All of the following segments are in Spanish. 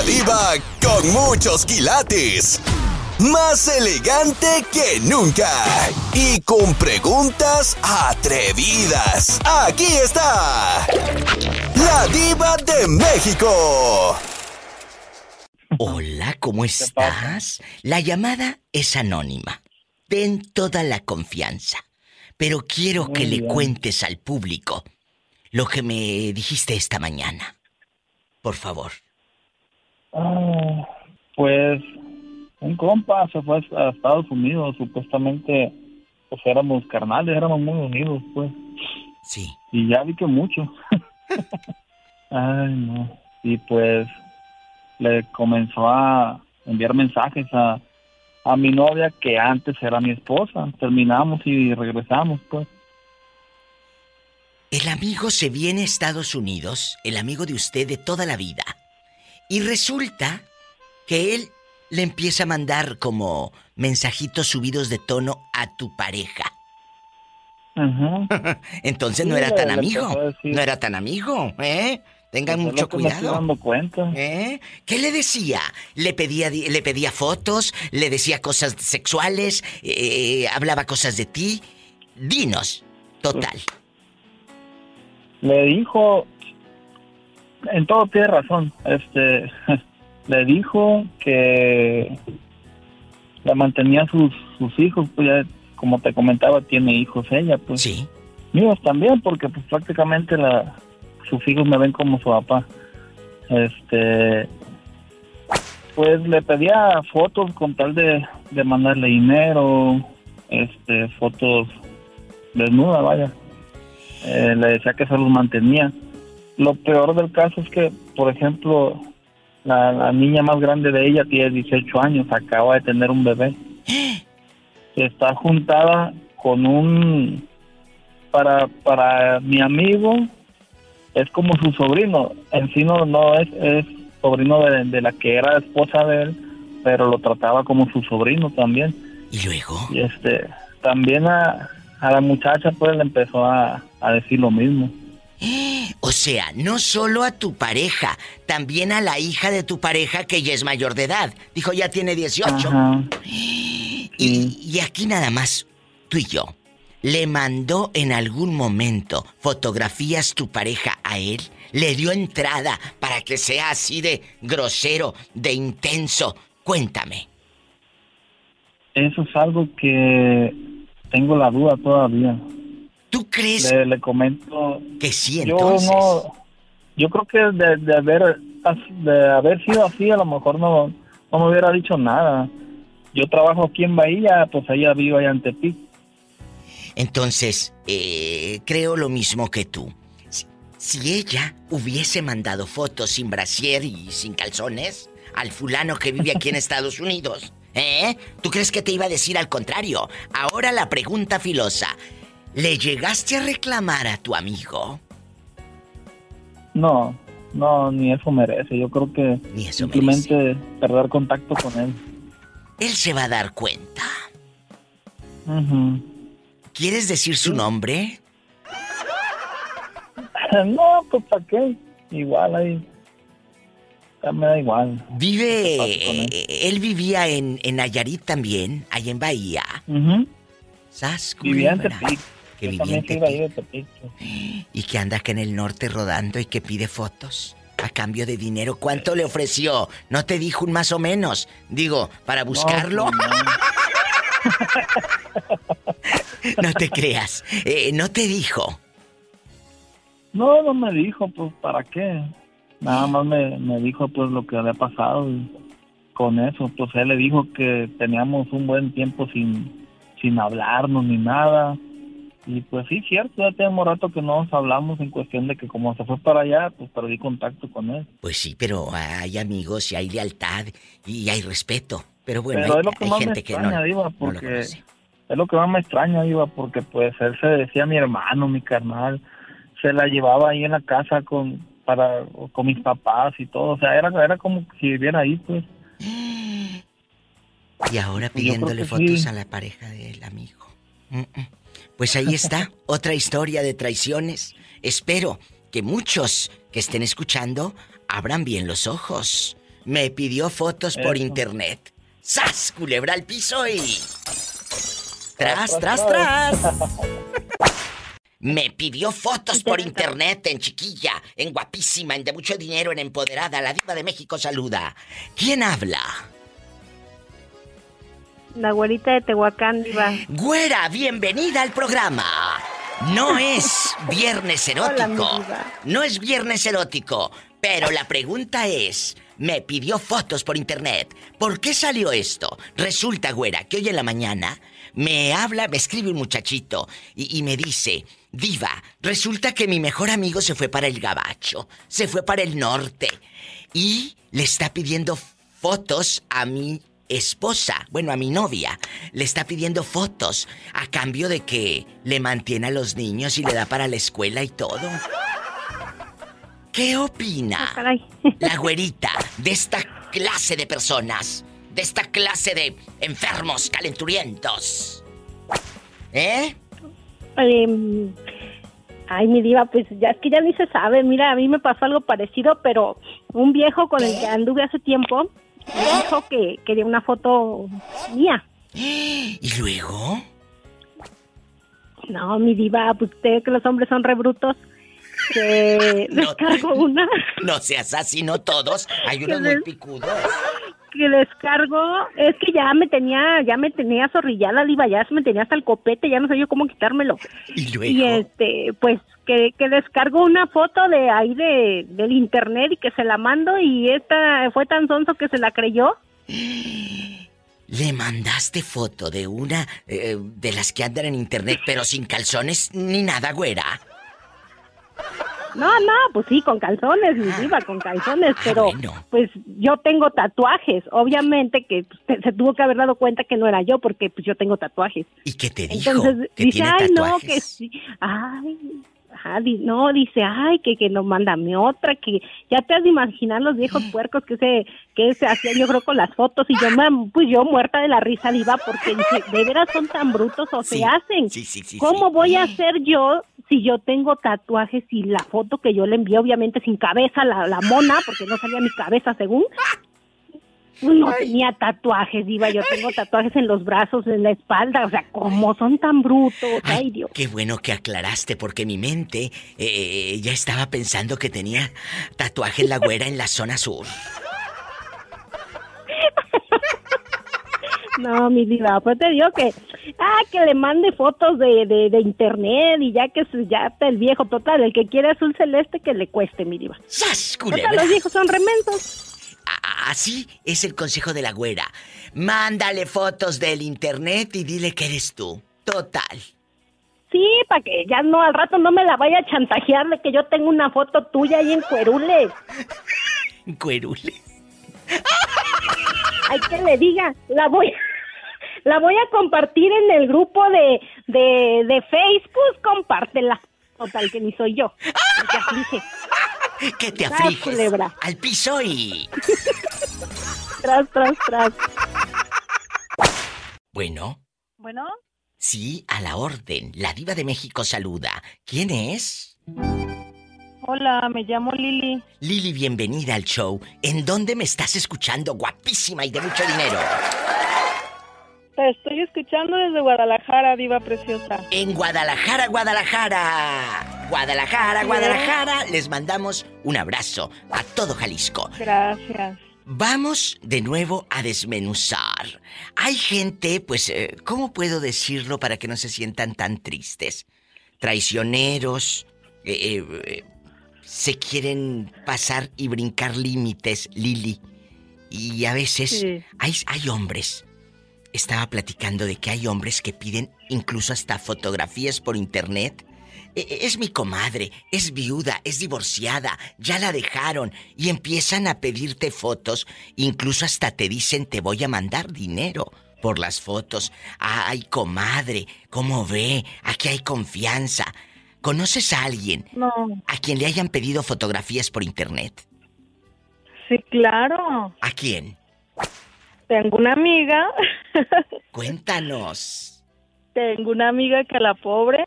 La diva con muchos quilates. Más elegante que nunca. Y con preguntas atrevidas. Aquí está. La diva de México. Hola, ¿cómo estás? La llamada es anónima. Ten toda la confianza. Pero quiero que le cuentes al público lo que me dijiste esta mañana. Por favor. Ah, pues un compa se fue a Estados Unidos, supuestamente pues éramos carnales, éramos muy unidos, pues. Sí. Y ya vi que mucho. Ay, no. Y pues le comenzó a enviar mensajes a, a mi novia que antes era mi esposa. Terminamos y regresamos, pues. El amigo se viene a Estados Unidos, el amigo de usted de toda la vida. Y resulta que él le empieza a mandar como mensajitos subidos de tono a tu pareja. Ajá. Entonces no era tan amigo. No era tan amigo, ¿eh? Tengan Pues es mucho cuidado. dando cuenta. ¿Eh? ¿Qué le decía? ¿Le pedía, le pedía fotos? ¿Le decía cosas sexuales? Eh, ¿Hablaba cosas de ti? Dinos. Total. Le dijo, en todo tiene razón, este, le dijo que la mantenía sus, sus hijos, pues ya, como te comentaba, tiene hijos ella, pues. Sí. Míos también, porque pues prácticamente la, sus hijos me ven como su papá. Este, pues le pedía fotos con tal de, de mandarle dinero, este, fotos desnuda, vaya. Eh, le decía que se los mantenía. Lo peor del caso es que, por ejemplo, la, la niña más grande de ella tiene 18 años, acaba de tener un bebé. Está juntada con un para para mi amigo es como su sobrino en sí no, no es es sobrino de, de la que era esposa de él pero lo trataba como su sobrino también ¿Y luego? y este también a, a la muchacha pues le empezó a, a decir lo mismo O sea, no solo a tu pareja, también a la hija de tu pareja que ya es mayor de edad. Dijo, ya tiene 18. Ajá. Y, y aquí nada más, tú y yo. ¿Le mandó en algún momento fotografías tu pareja a él? ¿Le dio entrada para que sea así de grosero, de intenso? Cuéntame. eso es algo que tengo la duda todavía ¿Tú crees le, le comento que sí yo entonces? no yo creo que de, de haber de haber sido así a lo mejor no no me hubiera dicho nada yo trabajo aquí en Bahía pues ella vive allá en Tepic Entonces, eh, creo lo mismo que tú. Si, si ella hubiese mandado fotos sin brasier y sin calzones al fulano que vive aquí en Estados Unidos, ¿eh? ¿Tú crees que te iba a decir al contrario? Ahora la pregunta filosa. ¿Le llegaste a reclamar a tu amigo? no no ni eso merece yo creo que Ni eso simplemente perder contacto con él Él se va a dar cuenta. ¿Quieres decir su nombre? no pues para qué igual ahí ya me da igual Vive. él? eh, él vivía en, en Nayarit también, ahí en Bahía. Sas, vivía en. Tepic Que Yo pues. Y que anda acá en el norte rodando y que pide fotos a cambio de dinero. ¿Cuánto le ofreció? ¿No te dijo un más o menos? Digo, para buscarlo. No, pues, no. No, te creas. Eh, no te dijo. No, no me dijo, pues, ¿para qué? Nada más me, me dijo, pues, lo que había pasado y con eso, pues, él le dijo que teníamos un buen tiempo sin, sin hablarnos ni nada. Y, pues, sí, cierto, ya tenemos rato que no nos hablamos en cuestión de que como se fue para allá, pues, perdí contacto con él. Pues sí, pero hay amigos y hay lealtad y hay respeto. Pero bueno, Pero hay, es lo que hay más me gente que no, extraña, Diva, no lo porque es lo que más me extraña, Diva, porque, pues, él se decía mi hermano, mi carnal, se la llevaba ahí en la casa con para con mis papás y todo, o sea, era, era como si viviera ahí, pues. Y ahora creo pidiéndole que fotos sí. a la pareja del amigo. Mm, mm. Pues ahí está, otra historia de traiciones. Espero que muchos que estén escuchando abran bien los ojos. Me pidió fotos por internet. ¡Sas! Culebra al piso y. ¡Tras, tras, tras! Me pidió fotos por internet en chiquilla, en guapísima, en de mucho dinero, en empoderada. La diva de México saluda. ¿Quién habla? La güerita de Tehuacán, diva. Güera, bienvenida al programa. No es viernes erótico. no es viernes erótico. Pero la pregunta es, me pidió fotos por internet. ¿Por qué salió esto? Resulta, güera, que hoy en la mañana me habla, me escribe un muchachito y, y me dice, Diva, resulta que mi mejor amigo se fue para el gabacho, se fue para el norte y le está pidiendo fotos a mi esposa, bueno, a mi novia, le está pidiendo fotos a cambio de que le mantiene a los niños y le da para la escuela y todo. ¿Qué opina Ah, la güerita de esta clase de personas? De esta clase de enfermos calenturientos. ¿Eh? Em, ay, mi diva, pues ya es que ya ni se sabe. Mira, a mí me pasó algo parecido, pero un viejo con el que anduve hace tiempo me dijo que quería una foto mía. ¿Y luego? No, mi diva, pues usted que los hombres son rebrutos. Que No. descargo una, No seas así, no todos. Hay unos muy picudos. que descargo, es que ya me tenía, ya me tenía zorrillada, diva, ya me tenía hasta el copete, ya no sé yo cómo quitármelo. Y Y luego. este, pues que, que descargo una foto de ahí de, del internet y que se la mando y esta fue tan sonso que se la creyó. Le mandaste foto de una eh, de las que andan en internet, pero sin calzones ni nada, güera. No, no, pues sí, con calzones, mi diva, con calzones, Ah, pero bueno. pues yo tengo tatuajes. Obviamente que pues, se tuvo que haber dado cuenta que no era yo porque pues yo tengo tatuajes. ¿Y qué te dijo? Entonces que dice, tiene ay, no, tatuajes. que sí, ay, ajá, di- no, dice, ay, que, que no, mándame otra, que ya te has de imaginar los viejos puercos que se, que se hacían, yo creo, con las fotos, y yo, me- pues yo muerta de la risa, diva, porque dice, de veras son tan brutos o Sí, se hacen. sí, sí, sí, ¿Cómo voy a hacer yo si yo tengo tatuajes y la foto que yo le envié, obviamente sin cabeza, la, la mona, porque no salía mi cabeza según? No tenía tatuajes, Diva. Yo tengo tatuajes en los brazos, en la espalda. O sea, ¿cómo son tan brutos? Ay, Ay, Dios. qué bueno que aclaraste porque mi mente eh, ya estaba pensando que tenía tatuaje en la güera en la zona sur. No, mi Diva. Pues te digo que. Ah, que le mande fotos de, de, de internet y ya que se- ya está el viejo total. El que quiere azul celeste, que le cueste, mi Diva. ¡Sas, Total, culebra! los viejos son remensos. Así es el consejo de la güera. Mándale fotos del internet y dile que eres tú. Total. Sí, para que ya no, al rato no me la vaya a chantajear de que yo tengo una foto tuya ahí en Cuerules. Cuerule. Hay que le diga, la voy, la voy a compartir en el grupo de, de, de Facebook, compártela. Total, que ni soy yo. Ya dije, Que te Ay, afliges. culebra. Al piso y. tras, tras, tras. Bueno, Bueno, sí, a la orden. La diva de México saluda. ¿Quién es? hola, me llamo Lili. Lili, bienvenida al show. ¿En dónde me estás escuchando, guapísima y de mucho dinero? Te estoy escuchando desde Guadalajara, diva preciosa. En Guadalajara, Guadalajara. Guadalajara, Guadalajara. Les mandamos un abrazo a todo Jalisco. Gracias. Vamos de nuevo a desmenuzar. Hay gente, pues, eh, ¿cómo puedo decirlo para que no se sientan tan tristes? Traicioneros, eh, eh, eh, se quieren pasar y brincar límites, Lili. Y a veces Sí. hay, hay hombres. Estaba platicando de que hay hombres que piden incluso hasta fotografías por internet. E- e- Es mi comadre, es viuda, es divorciada, ya la dejaron y empiezan a pedirte fotos, incluso hasta te dicen te voy a mandar dinero por las fotos. Ay, comadre, ¿cómo ve? Aquí hay confianza. ¿Conoces a alguien No, a quien le hayan pedido fotografías por internet? sí, claro. ¿A quién? Tengo una amiga, Cuéntanos. tengo una amiga que la pobre,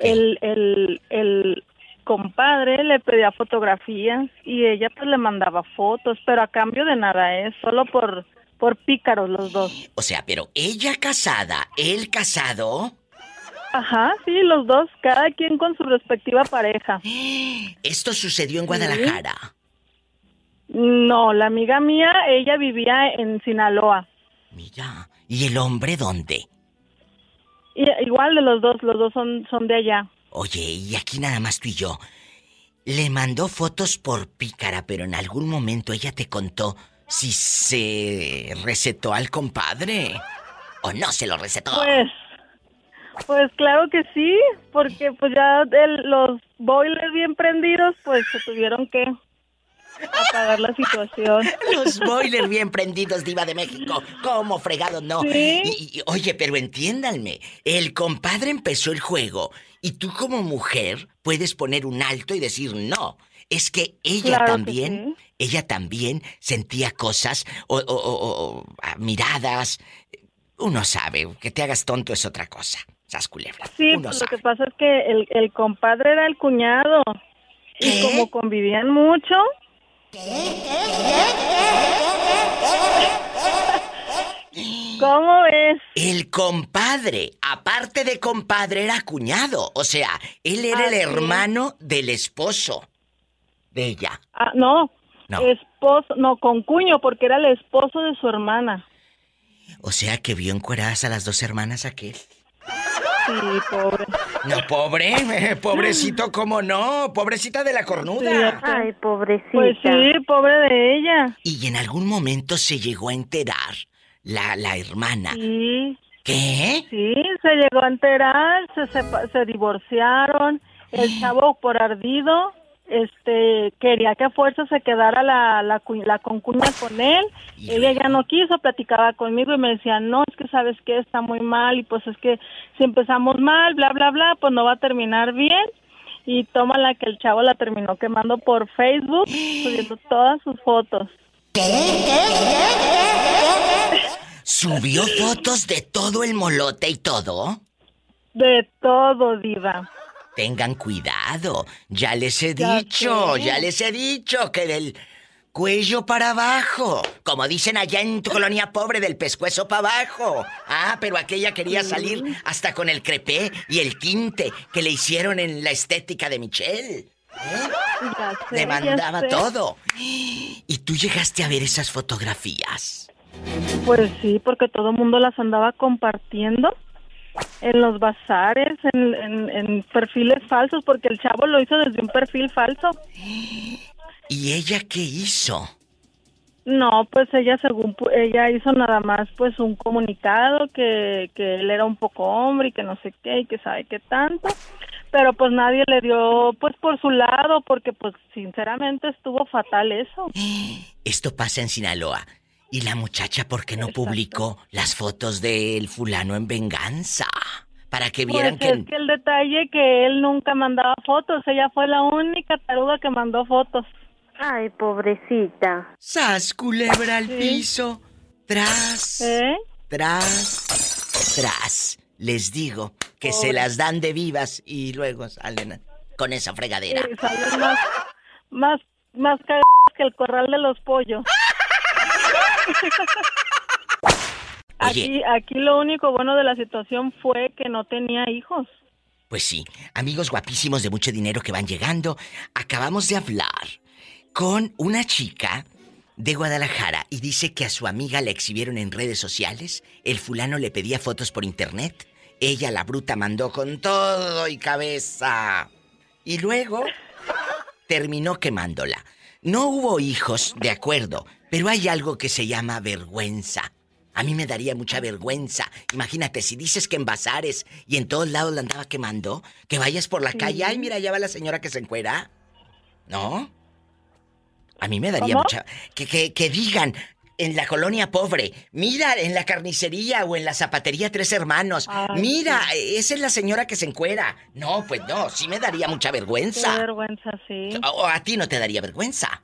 El, el, el, compadre le pedía fotografías y ella pues le mandaba fotos, pero a cambio de nada, ¿eh? Solo por, por pícaros los dos. O sea, pero ella casada, él casado. Ajá, sí, los dos, cada quien con su respectiva pareja. Esto sucedió en Guadalajara. No, la amiga mía, ella vivía en Sinaloa. Mira, ¿y el hombre dónde? Y, igual de los dos, los dos son, son de allá. Oye, y aquí nada más tú y yo. Le mandó fotos por pícara, pero en algún momento ella te contó si se recetó al compadre. ¿O no se lo recetó? Pues, pues claro que sí, porque pues ya los boilers bien prendidos, pues se tuvieron que apagar la situación. Los boilers bien prendidos, Diva de México. ¿Cómo fregado no? Y, oye, pero entiéndanme. El compadre empezó el juego y tú como mujer puedes poner un alto y decir no. Es que ella también, ella también sentía cosas o, o, ah, miradas. Uno sabe, que te hagas tonto es otra cosa. Sí, pues lo que pasa es que el, el compadre era el cuñado. Y como convivían mucho, ¿Cómo es? El compadre, aparte de compadre, era cuñado. O sea, él era el hermano del esposo de ella. Ah, no. No. Esposo, no, con cuño, porque era el esposo de su hermana. O sea que vio encueradas a las dos hermanas aquel. Sí, pobre. No, pobre, pobrecito, ¿cómo no? Pobrecita de la cornuda. Ay, pobrecita. Pues sí, pobre de ella. Y en algún momento se llegó a enterar la, la hermana. Sí. ¿Qué? Sí, se llegó a enterar, se, se, se divorciaron, el chavo por ardido este quería que a fuerza se quedara la, la, la concuña con él. Ella ya no quiso, platicaba conmigo y me decía, no, es que sabes que está muy mal y pues es que si empezamos mal, bla, bla, bla, pues no va a terminar bien. Y toma la que el chavo la terminó quemando por Facebook, subiendo todas sus fotos. ¿Subió fotos de todo el molote y todo? De todo, diva. Tengan cuidado. Ya les he dicho, ya les he dicho que del cuello para abajo. Como dicen allá en tu colonia pobre, del pescuezo para abajo. Ah, pero aquella quería salir hasta con el crepé y el tinte que le hicieron en la estética de Michelle. ¿Eh? Le mandaba todo. ¿Y tú llegaste a ver esas fotografías? Pues sí, porque todo el mundo las andaba compartiendo en los bazares, en, perfiles falsos, porque el chavo lo hizo desde un perfil falso. ¿Y ella qué hizo? No, pues ella según ella hizo nada más pues un comunicado que, que él era un poco hombre y que no sé qué y que sabe qué tanto, pero pues nadie le dio pues por su lado porque pues sinceramente estuvo fatal eso. Esto pasa en Sinaloa. ¿Y la muchacha por qué no publicó las fotos del fulano en venganza? Para que vieran pues que... Es que el detalle que él nunca mandaba fotos. Ella fue la única taruga que mandó fotos. Ay, pobrecita. Sas, culebra al piso. Tras. ¿Eh? Tras. Tras. Les digo que se las dan de vivas y luego salen con esa fregadera. salen más, más, más que el corral de los pollos. Aquí, aquí lo único bueno de la situación fue que no tenía hijos. Pues sí, amigos guapísimos de mucho dinero que van llegando, acabamos de hablar con una chica de Guadalajara y dice que a su amiga la exhibieron en redes sociales, el fulano le pedía fotos por internet, ella la bruta mandó con todo y cabeza. Y luego terminó quemándola. No hubo hijos, de acuerdo, pero hay algo que se llama vergüenza. A mí me daría mucha vergüenza. Imagínate, si dices que en bazares y en todos lados la andaba quemando, que vayas por la calle, ay, mira, ya va la señora que se encuera. ¿No? A mí me daría mucha... Que, que, que digan, en la colonia pobre, mira en la carnicería o en la zapatería Tres Hermanos, mira, esa es la señora que se encuera. No, pues no, sí me daría mucha vergüenza. Qué vergüenza, sí. O a ti no te daría vergüenza.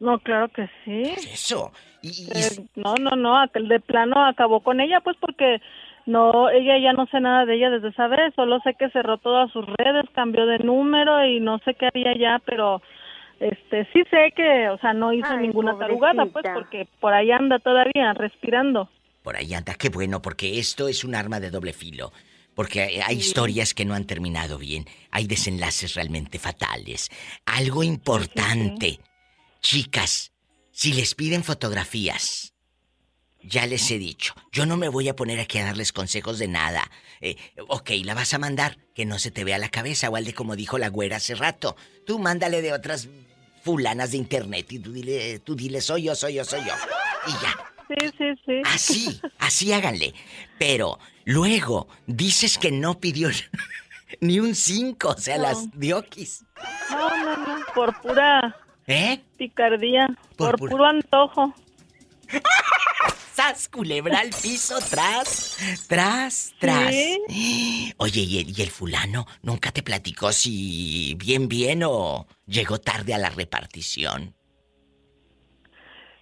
No, claro que sí. eso? Eh, no, no, no, de plano acabó con ella, pues porque No, ella ya no sé nada de ella desde esa vez, solo sé que cerró todas sus redes, cambió de número y no sé qué haría ya, pero este sí sé que, o sea, no hizo Ay, ninguna tarugada, pues porque por ahí anda todavía respirando. Por ahí anda, qué bueno, porque esto es un arma de doble filo. Porque hay, hay historias que no han terminado bien. Hay desenlaces realmente fatales. Algo importante. Chicas, si les piden fotografías, ya les he dicho, yo no me voy a poner aquí a darles consejos de nada. Eh, ok, la vas a mandar, que no se te vea la cabeza, o al de como dijo la güera hace rato. Tú mándale de otras fulanas de internet y tú dile, tú dile, soy yo, soy yo, soy yo. Y ya. Sí, sí, sí. Así, así háganle. Pero luego dices que no pidió ni un 5, o sea, No. las diokis. No, no, no, por pura ¿Eh? picardía, Por por, pura- puro antojo. ¡Sas, culebra al piso! ¡Tras! ¡Tras! ¡Tras! Sí. Oye, ¿y el, y el fulano nunca te platicó si bien, bien o llegó tarde a la repartición?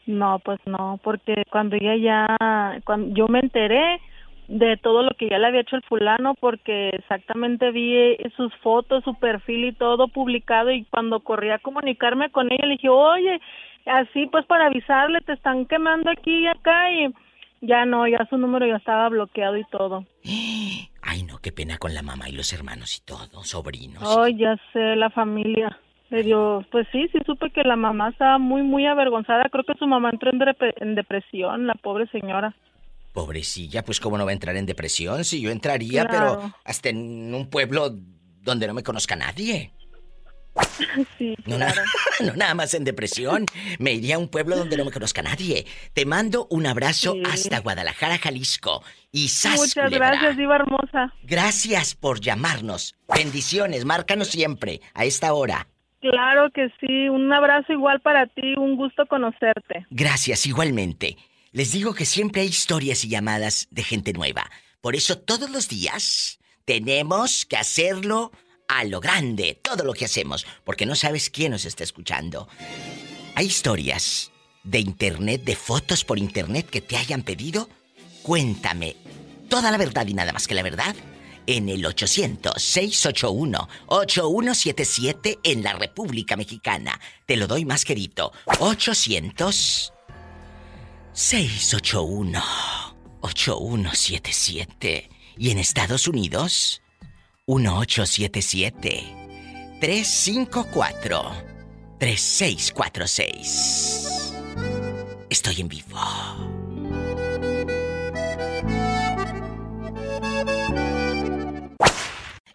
No, pues no, porque cuando ella ya, cuando yo me enteré de todo lo que ya le había hecho el fulano, porque exactamente vi eh, sus fotos, su perfil y todo publicado y cuando corrí a comunicarme con ella le dije, oye, así pues para avisarle, te están quemando aquí y acá y ya no, ya su número ya estaba bloqueado y todo. Ay, no, qué pena con la mamá y los hermanos y todo, sobrinos. Ay, ya sé, la familia. Le dio, pues sí, sí supe que la mamá estaba muy, muy avergonzada. Creo que su mamá entró en, depre- en depresión, la pobre señora. Pobrecilla, pues cómo no va a entrar en depresión, si yo entraría, Claro. pero hasta en un pueblo donde no me conozca nadie. Sí, No, na- claro. no nada más en depresión. Me iría a un pueblo donde no me conozca nadie. Te mando un abrazo Sí. hasta Guadalajara, Jalisco. Y sas, Muchas culebra. gracias, Diva Hermosa. Gracias por llamarnos. Bendiciones, márcanos siempre, a esta hora. Claro que sí. Un abrazo igual para ti. Un gusto conocerte. Gracias, igualmente. Les digo que siempre hay historias y llamadas de gente nueva. Por eso todos los días tenemos que hacerlo a lo grande, todo lo que hacemos, porque no sabes quién nos está escuchando. Hay historias de internet, de fotos por internet que te hayan pedido. Cuéntame toda la verdad y nada más que la verdad en el 800-681-8177 en la República Mexicana. Te lo doy más querido. 800 681-8177. Y en Estados Unidos, 1877-354-3646. Estoy en vivo.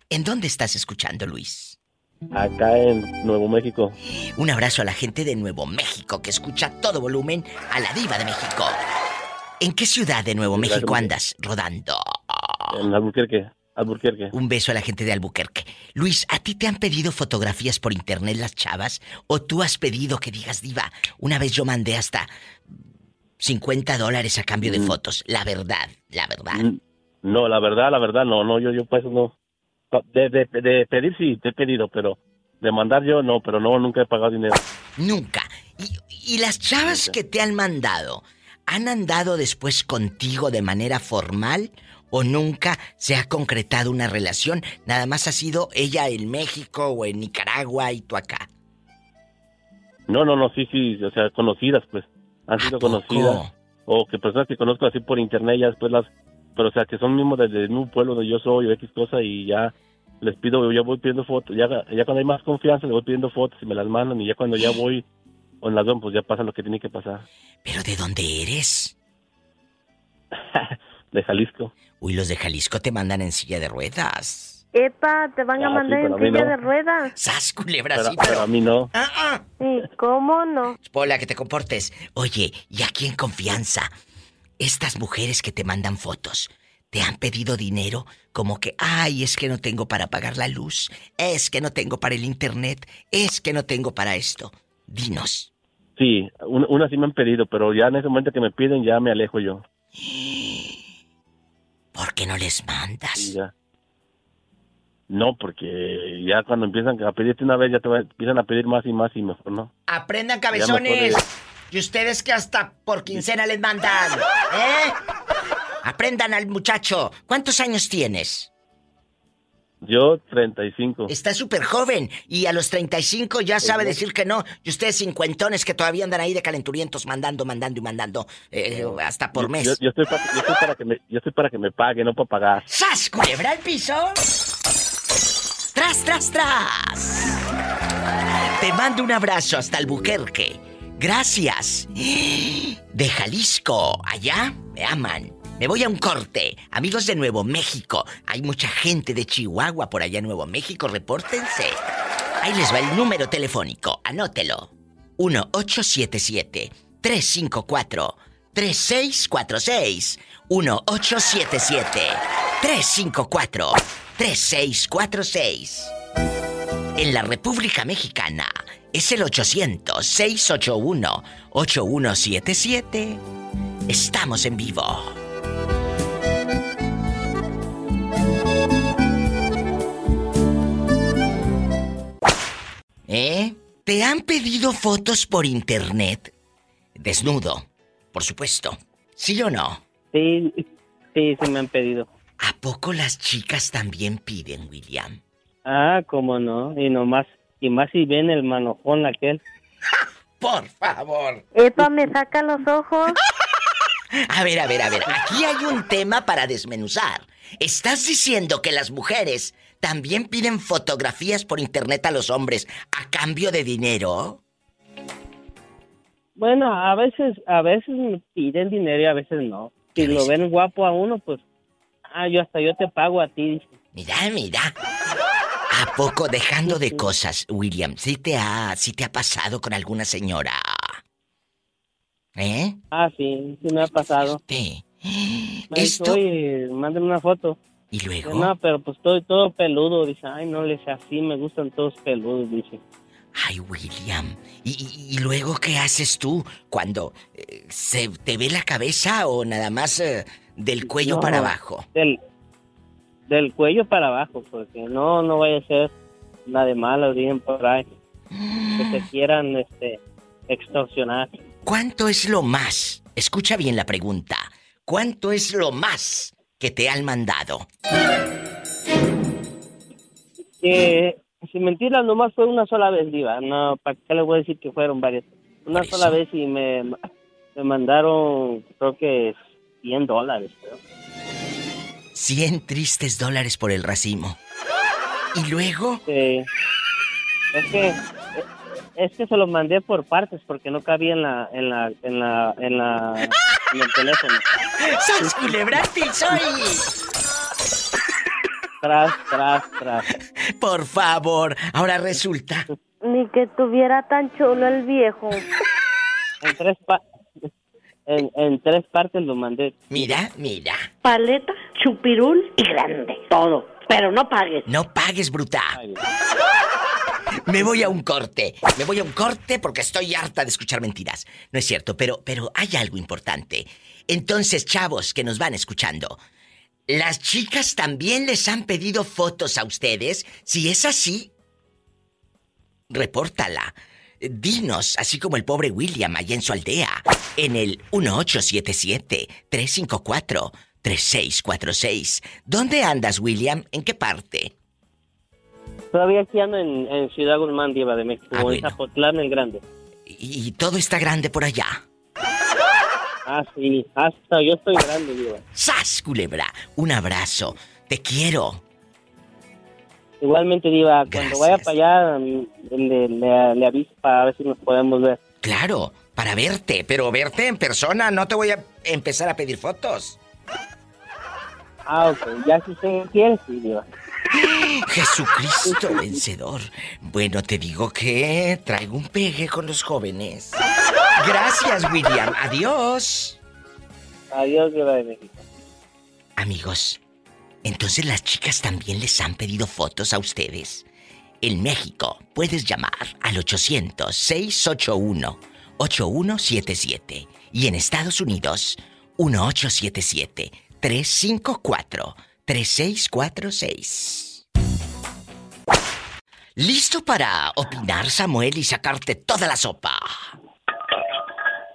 ¿En dónde estás escuchando, Luis? Acá en Nuevo México, Un abrazo a la gente de Nuevo México que escucha a todo volumen a la diva de México. ¿En qué ciudad de Nuevo México andas rodando? en Albuquerque, Albuquerque. Un beso a la gente de Albuquerque. Luis, ¿a ti te han pedido fotografías por internet las chavas? ¿O tú has pedido que digas, diva, una vez yo mandé hasta 50 dólares a cambio de Mm. fotos? La verdad, la verdad. Mm, No, la verdad, la verdad, no, no, yo, yo pues no. De, de, de pedir sí, te he pedido, pero de mandar yo no, pero no, nunca he pagado dinero. Nunca. Y, y las chavas Nunca. que te han mandado, ¿han andado después contigo de manera formal o nunca se ha concretado una relación? Nada más ha sido ella en México o en Nicaragua y tú acá. No, no, no, sí, sí, o sea, conocidas, pues, han ¿A sido poco? conocidas. O que personas que conozco así por internet, ya después las, pero o sea, que son mismos desde el mismo pueblo donde yo soy o X cosa y ya les pido, yo voy pidiendo fotos, ya, ya cuando hay más confianza, les voy pidiendo fotos y me las mandan y ya cuando ya voy con las dos, pues ya pasa lo que tiene que pasar. ¿Pero de dónde eres? De Jalisco. Uy, los de Jalisco te mandan en silla de ruedas. Epa, te van a Ah, mandar en silla no. de ruedas. ¡Sas, culebra! Pero, sí, pero pero... a mí no. Ah, ah. Sí, ¿cómo no? Pola, que te comportes. Oye, y aquí en confianza, estas mujeres que te mandan fotos, ¿te han pedido dinero? Como que, ay, es que no tengo para pagar la luz, es que no tengo para el internet, es que no tengo para esto. Dinos. Sí, un- unas sí me han pedido, pero ya en ese momento que me piden ya me alejo yo. ¿Por qué no les Sí, mandas? ya. No, porque ya cuando empiezan a pedirte una vez ya te va- empiezan a pedir más y más y mejor no. Aprendan, cabezones. Y ustedes que hasta por quincena les mandan, ¿eh? Aprendan al muchacho. ¿Cuántos años tienes? Yo, 35. Está súper joven y a los 35 ya sabe decir que no. Y ustedes cincuentones que todavía andan ahí de calenturientos mandando, mandando y mandando eh, hasta por mes. Yo, yo estoy pa- yo estoy para que me, yo estoy para que me pague, no para pagar. ¡Sas, culebra al piso! ¡Tras, tras, tras! Te mando un abrazo hasta Albuquerque. Gracias. De Jalisco, allá me aman. Me voy a un corte. Amigos de Nuevo México, hay mucha gente de Chihuahua por allá en Nuevo México, repórtense. Ahí les va el número telefónico, anótelo. 1877 354 3646 1877 354 3646 En la República Mexicana es el 800 681 8177 Estamos en vivo. ¿Eh? ¿Te han pedido fotos por internet? Desnudo, por supuesto. ¿Sí o no? Sí, sí, sí me han pedido. ¿A poco las chicas también piden, William? Ah, cómo no, y nomás, y más si ven el manojón aquel. Por favor. Epa, me saca los ojos. A ver, a ver, a ver. Aquí hay un tema para desmenuzar. ¿Estás diciendo que las mujeres también piden fotografías por internet a los hombres a cambio de dinero? Bueno, a veces, a veces me piden dinero y a veces no. Si ¿Qué lo ves? ven guapo a uno, pues, ah, yo hasta yo te pago a ti. Mira, mira. ¿A poco dejando de cosas, William? ¿Sí te ha, sí te ha pasado con alguna señora? ¿Eh? Ah, sí, sí me ha pasado. Sí. Me Esto. Oye, mándame una foto. ¿Y luego? No, pero pues estoy todo peludo. Dice, ay, no le sé así, me gustan todos peludos, dice. Ay, William. ¿Y, y- y luego qué haces tú cuando eh, se te ve la cabeza o nada más eh, del cuello No. para abajo? Del, del cuello para abajo, porque no, no vaya a ser nada de malo, digan por ahí. Que te quieran, este, extorsionar. ¿Cuánto es lo más? Escucha bien la pregunta. ¿Cuánto es lo más que te han mandado? Que, sin mentiras, nomás fue una sola vez, Diva. No, ¿para qué le voy a decir que fueron varias? Una sola vez y me, me mandaron, creo que 100 dólares, creo. 100 tristes dólares por el racimo. ¿Y luego? Sí. Es que es que se los mandé por partes porque no cabía en la en la en la en la en el teléfono. ¡Sas culebrante soy! Tras tras tras. Por favor, ahora resulta. Ni que tuviera tan chulo el viejo. En tres pa- en, en tres partes lo mandé. Mira, mira. Paleta, chupirul y grande. Todo. Pero no pagues. No pagues, bruta. Ay, Me voy a un corte. Me voy a un corte porque estoy harta de escuchar mentiras. No es cierto, pero, pero hay algo importante. Entonces, chavos que nos van escuchando, ¿las chicas también les han pedido fotos a ustedes? Si es así, repórtala. Dinos, así como el pobre William allá en su aldea, en el 1877-354-3646. ¿Dónde andas, William? ¿En qué parte? Todavía aquí ando en, en Ciudad Guzmán, Diva de México, Ah, en bueno. Zapotlán el Grande. Y, y todo está grande por allá. Ah, sí, hasta yo estoy grande, Diva. ¡Sas, culebra! Un abrazo. Te quiero. Igualmente, Diva, cuando vaya para allá, mm, le, le, le aviso para ver si nos podemos ver. Claro, para verte, pero verte en persona. No te voy a empezar a pedir fotos. Ah, ok, ya si usted quiere, sí, Diva. Jesucristo vencedor. Bueno, te digo que traigo un pegue con los jóvenes. Gracias, William. Adiós. Adiós, Diva de México. Amigos, entonces las chicas también les han pedido fotos a ustedes. En México puedes llamar al 800-681-8177. Y en Estados Unidos, 1877-354-3646. ¿Listo para opinar, Samuel, y sacarte toda la sopa?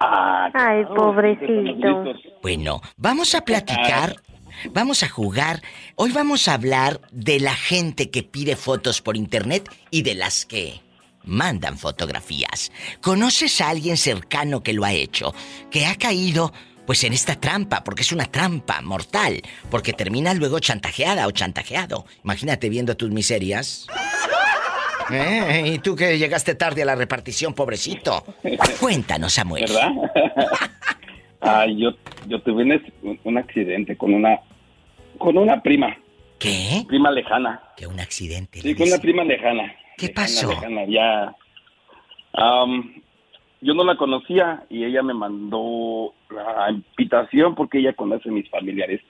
Ay, pobrecito. Bueno, vamos a platicar, vamos a jugar. Hoy vamos a hablar de la gente que pide fotos por internet y de las que mandan fotografías. ¿Conoces a alguien cercano que lo ha hecho? Que ha caído pues en esta trampa, porque es una trampa mortal, porque termina luego chantajeada o chantajeado. Imagínate viendo tus miserias. Eh, Y tú que llegaste tarde a la repartición, pobrecito. Cuéntanos, Samuel. ¿Verdad? ah, yo, yo tuve un, accidente con una con una prima, ¿Qué? prima lejana. Que un accidente. Sí, con una prima lejana. ¿Qué Lejana, pasó? lejana, ya. Am, yo no la conocía y ella me mandó la invitación porque ella conoce a mis familiares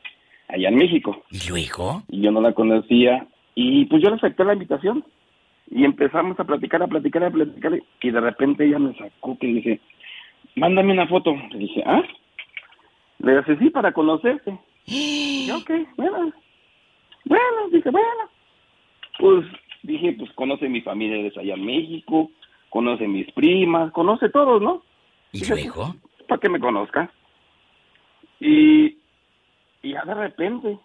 allá en México. ¿Y luego? Y yo no la conocía y pues yo le acepté la invitación y empezamos a platicar, a platicar, a platicar y de repente ella me sacó que dice, mándame una foto. Le dije, ¿ah? Le dije, sí, para conocerte. Y yo, ok, bueno. Bueno, dije, bueno. Pues dije, pues conoce mi familia desde allá en México, conoce mis primas, conoce todos, ¿no? ¿Y luego? Para que me conozca. Y, y ya de repente,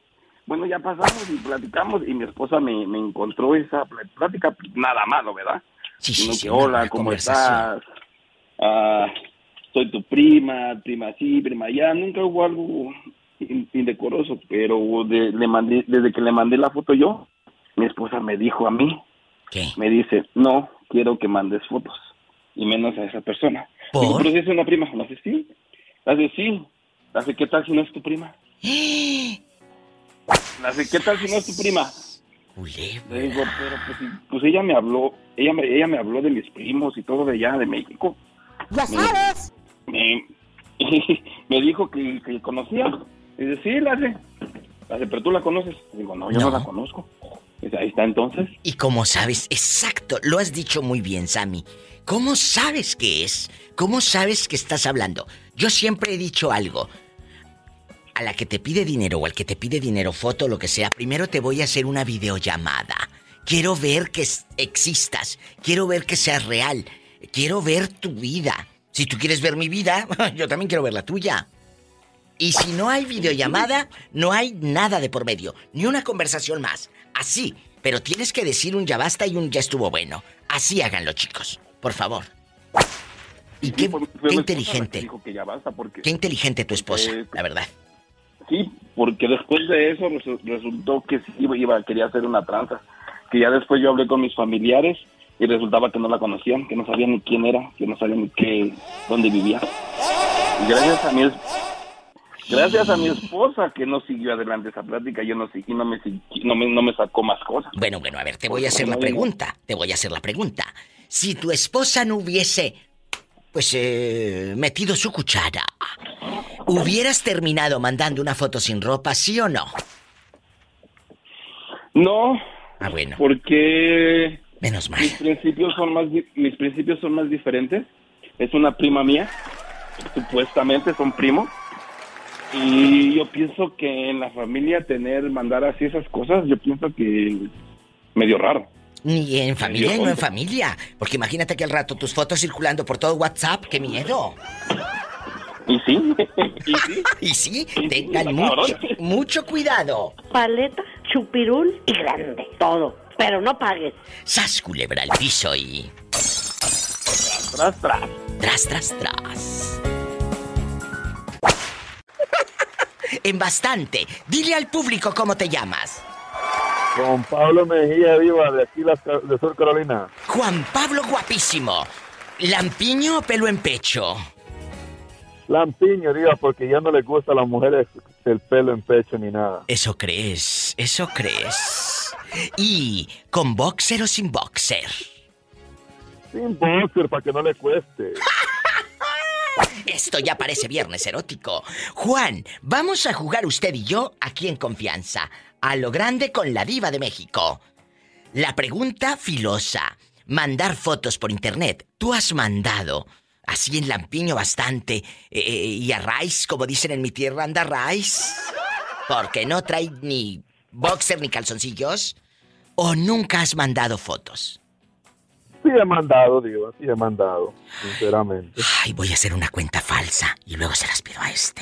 bueno, ya pasamos y platicamos y mi esposa me, me encontró esa pl- plática, pues, nada malo, ¿verdad? Sí, Sino sí, que, hola, ¿cómo estás? Ah, soy tu prima, prima sí, prima allá. Nunca hubo algo in- indecoroso, pero de- le mandé, desde que le mandé la foto yo, mi esposa me dijo a mí, ¿Qué? me dice, no quiero que mandes fotos, y menos a esa persona. ¿Por? Digo, pero si es una prima, no sé sí. La de sí. La de, ¿qué tal si no es tu prima? La de, ¿qué tal si no es tu prima? Le digo, pero pues, pues ella me habló, ella me, ella me habló de mis primos y todo de allá, de México. ¡Ya Me- sabes! Me, me dijo que, que conocía. Y dice, sí, la hace. La hace, pero tú la conoces. Digo, no, yo no, la conozco. Dice, ahí está entonces. ¿Y cómo sabes? Exacto, lo has dicho muy bien, Sammy. ¿Cómo sabes qué es? ¿Cómo sabes que estás hablando? Yo siempre he dicho algo. A la que te pide dinero o al que te pide dinero, foto, lo que sea, primero te voy a hacer una videollamada. Quiero ver que existas. Quiero ver que seas real. Quiero ver tu vida. Si tú quieres ver mi vida, yo también quiero ver la tuya. Y si no hay videollamada, no hay nada de por medio, ni una conversación más. Así, pero tienes que decir un ya basta y un ya estuvo bueno. Así háganlo, chicos, por favor. Y qué, inteligente, Dijo que ya basta porque... qué inteligente tu esposa, Eh, la verdad. Sí, porque después de eso resu- resultó que sí iba, quería hacer una tranza. Que ya después yo hablé con mis familiares y resultaba que no la conocían, que no sabían ni quién era, que no sabían ni qué, dónde vivía. Y gracias a mi, es- gracias a mi esposa que no siguió adelante esa plática, yo no seguí, no me, no me, no me sacó más cosas. Bueno, bueno, a ver, te voy a hacer la pregunta. Te voy a hacer la pregunta. Si tu esposa no hubiese, pues, eh, metido su cuchara, ¿hubieras terminado mandando una foto sin ropa, sí o no? No, Ah, bueno. porque Menos mal. mis principios son más mis principios son más diferentes. Es una prima mía, supuestamente son primos. Y yo pienso que en la familia tener, mandar así esas cosas, yo pienso que medio raro. Ni en familia ni no en familia. Porque imagínate que al rato tus fotos circulando por todo WhatsApp, qué miedo. Y sí, y sí. Y sí, tengan mucho, mucho cuidado. Paleta, chupirul y grande. Todo. Pero no pagues. Sas culebra al piso y. Tras, tras. Tras, tras, tras. En bastante. Dile al público cómo te llamas. Con Pablo Mejía Viva, de aquí de Sur Carolina. Juan Pablo Guapísimo. ¿Lampiño o pelo en pecho? Lampiño, Diva, porque ya no les gusta a las mujeres el pelo en pecho ni nada. Eso crees, eso crees. ¿Y con boxer o sin boxer? Sin boxer, para que no le cueste. Esto ya parece viernes erótico. Juan, vamos a jugar usted y yo aquí en confianza. A lo grande con la diva de México. La pregunta filosa. Mandar fotos por internet. ¿Tú has mandado así en lampiño bastante? eh, y a Rice, como dicen en mi tierra, anda Rice. Porque no trae ni boxer ni calzoncillos. ¿O nunca has mandado fotos? sí he mandado, digo, sí he mandado, sinceramente. Ay, voy a hacer una cuenta falsa y luego se las pido a este.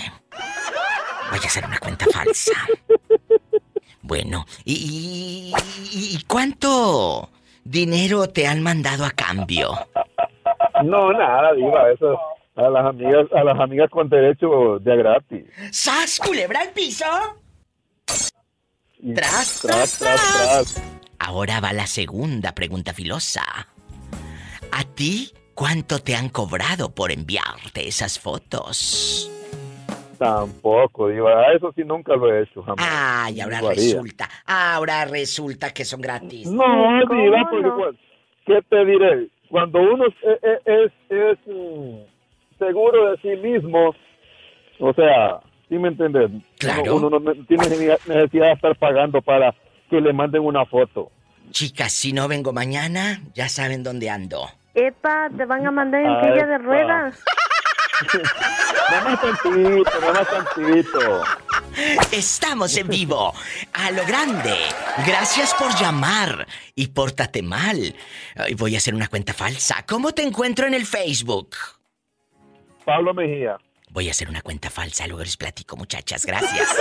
Voy a hacer una cuenta falsa. Bueno, ¿y, y- y cuánto dinero te han mandado a cambio? No, nada, diva, eso a las amigas, a las amigas con derecho de gratis. ¡Sas, culebra al piso! Tras, tras, tras. Ahora va la segunda pregunta filosa. ¿A ti cuánto te han cobrado por enviarte esas fotos? Tampoco, diva, eso sí nunca lo he hecho, jamás. Ay, ahora resulta, ahora resulta que son gratis. No, diva, porque pues, ¿qué te diré? Cuando uno es, es, es- es, mm, seguro de sí mismo, o sea, ¿sí me entiendes? Claro. Uno, uno no tiene necesidad de estar pagando para que le manden una foto. Chicas, si no vengo mañana, ya saben dónde ando. Epa, te van a mandar en Ah, silla de ruedas. Nada más tantito, nada más tantito. Estamos en vivo, a lo grande. Gracias por llamar y pórtate mal. Voy a hacer una cuenta falsa. ¿Cómo te encuentro en el Facebook? Pablo Mejía. Voy a hacer una cuenta falsa, luego les platico, muchachas. Gracias.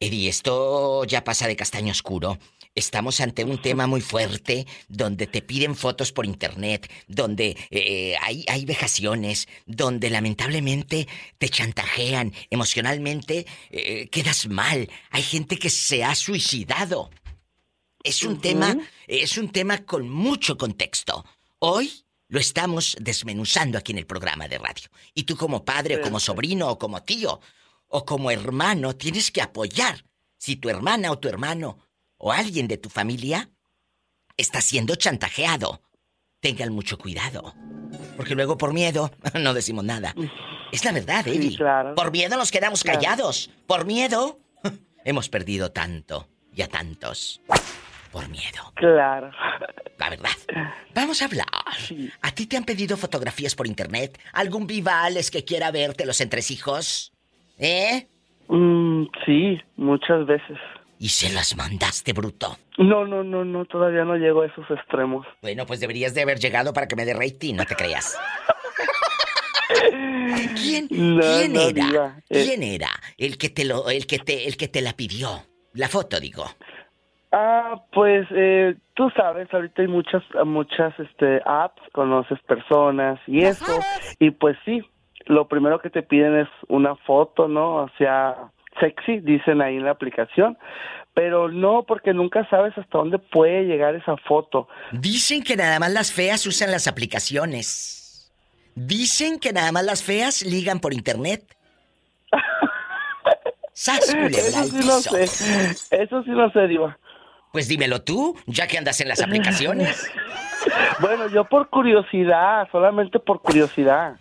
Eddie, esto ya pasa de castaño oscuro. Estamos ante un tema muy fuerte donde te piden fotos por internet, donde eh, hay, hay vejaciones, donde lamentablemente te chantajean emocionalmente, eh, quedas mal. Hay gente que se ha suicidado. Es un tema, es un tema con mucho contexto. Hoy lo estamos desmenuzando aquí en el programa de radio. Y tú como padre, o como sobrino, o como tío, o como hermano, tienes que apoyar. Si tu hermana o tu hermano o alguien de tu familia está siendo chantajeado, tengan mucho cuidado. Porque luego por miedo no decimos nada. Es la verdad, Sí, Eddie. claro. Por miedo nos quedamos Claro. callados. Por miedo hemos perdido tanto y a tantos. Por miedo. Claro. La verdad. Vamos a hablar. ¿A ti te han pedido fotografías por internet? ¿Algún vivales que quiera verte los entresijos? ¿Eh? Mm, sí, muchas veces. ¿Y se las mandaste, bruto? No, no, no, no, todavía no llego a esos extremos. Bueno, pues deberías de haber llegado para que me dé rating, no te creas. ¿Quién, No, quién no, era? diva. Eh. ¿Quién era el que te lo, el que te, el que te la pidió? La foto, digo. Ah, pues eh, tú sabes, ahorita hay muchas, muchas este, apps, conoces personas y eso. Y pues sí, lo primero que te piden es una foto, ¿no? O sea, sexy, dicen ahí en la aplicación. Pero no, porque nunca sabes hasta dónde puede llegar esa foto. Dicen que nada más las feas usan las aplicaciones. Dicen que nada más las feas ligan por internet. ¡Sas, Eso sí piso! sé, eso sí lo sé, Diva. Pues dímelo tú, ya que andas en las aplicaciones. Bueno, yo por curiosidad, solamente por curiosidad.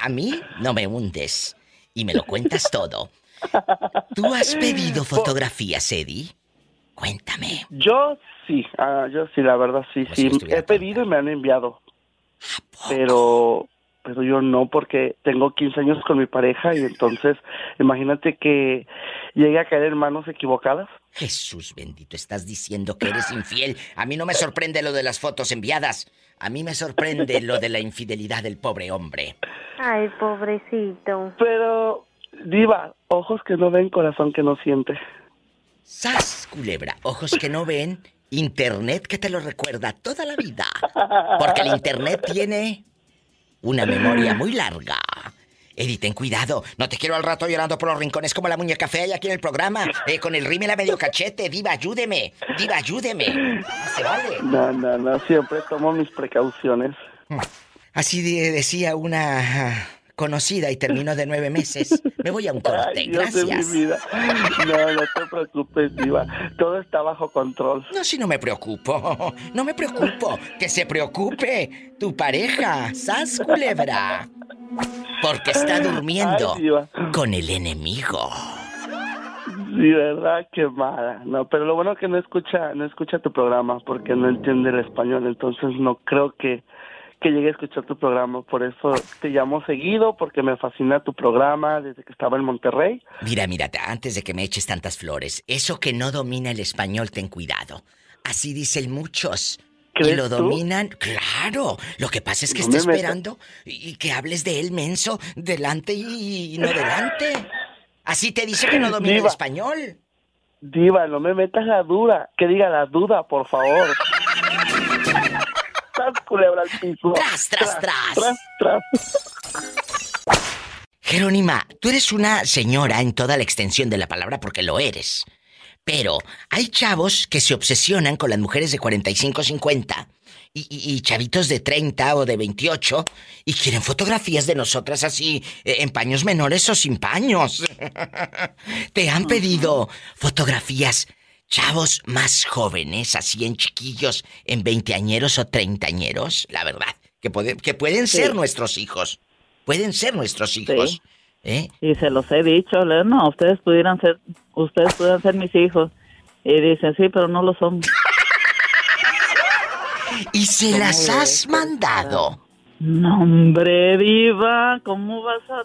A mí no me hundes y me lo cuentas todo. ¿Tú has pedido fotografías, Eddie? Cuéntame. Yo sí, ah, yo sí, la verdad sí, Como sí. He pedido y me han enviado. Pero, pero yo no, porque tengo 15 años con mi pareja y entonces, imagínate que llegue a caer en manos equivocadas. Jesús bendito, estás diciendo que eres infiel. A mí no me sorprende lo de las fotos enviadas. A mí me sorprende lo de la infidelidad del pobre hombre. Ay, pobrecito. Pero, Diva, ojos que no ven, corazón que no siente. ¡Sas, culebra! Ojos que no ven, internet que te lo recuerda toda la vida. Porque el internet tiene una memoria muy larga. Eddie, ten cuidado. No te quiero al rato llorando por los rincones como la muñeca fea y aquí en el programa. Eh, con el rímel a medio cachete. Diva, ayúdeme. Diva, ayúdeme. Te vale. No, no, no, siempre tomo mis precauciones. Así de- decía una conocida y terminó de nueve meses. Me voy a un corte. Ay, mi Gracias. vida. No, no te preocupes, Diva. Todo está bajo control. No, si no me preocupo. No me preocupo. Que se preocupe tu pareja, Sas Culebra. Porque está durmiendo Ay, con el enemigo. Sí, verdad, qué mala. No, pero lo bueno que no escucha, no escucha tu programa porque no entiende el español, entonces no creo que que llegue a escuchar tu programa. Por eso te llamo seguido porque me fascina tu programa desde que estaba en Monterrey. Mira, mira, antes de que me eches tantas flores, eso que no domina el español, ten cuidado. Así dicen muchos. Y ¿Crees lo tú? dominan, claro. Lo que pasa es que No está me esperando y y que hables de él, menso, delante y, y no delante. Así te dice que no domina el español. Diva, no me metas la duda. Que diga la duda, por favor. Tras, culebra al piso. Tras, tras, tras. Tras, tras. Jerónima, tú eres una señora en toda la extensión de la palabra porque lo eres. Pero hay chavos que se obsesionan con las mujeres de 45, 50 y, y- y chavitos de 30 o de 28 y quieren fotografías de nosotras así, eh, en paños menores o sin paños. ¿Te han pedido fotografías chavos más jóvenes, así en chiquillos, en veinteañeros o treintañeros? La verdad, que, puede- que pueden Sí. ser nuestros hijos. Pueden ser nuestros hijos. Sí. ¿Eh? Y se los he dicho, no, ustedes pudieran ser, ustedes pudieran ser mis hijos. Y dicen, sí, pero no lo son. Y se ¿Cómo las ves? has mandado. No, hombre, diva, ¿cómo vas a,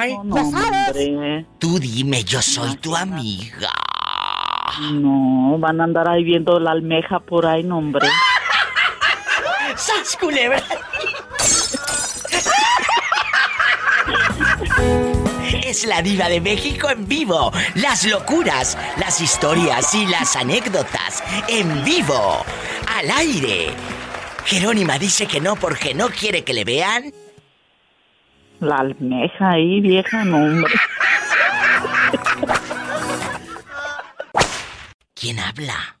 Ay, eso? No, hombre. Tú dime, yo soy tu amiga. No, van a andar ahí viendo la almeja por ahí, no, hombre. ¡Sas, culebra! Es la diva de México en vivo. Las locuras, las historias y las anécdotas en vivo. Al aire. Jerónima dice que no porque no quiere que le vean. La almeja ahí, vieja, no, hombre. ¿Quién habla?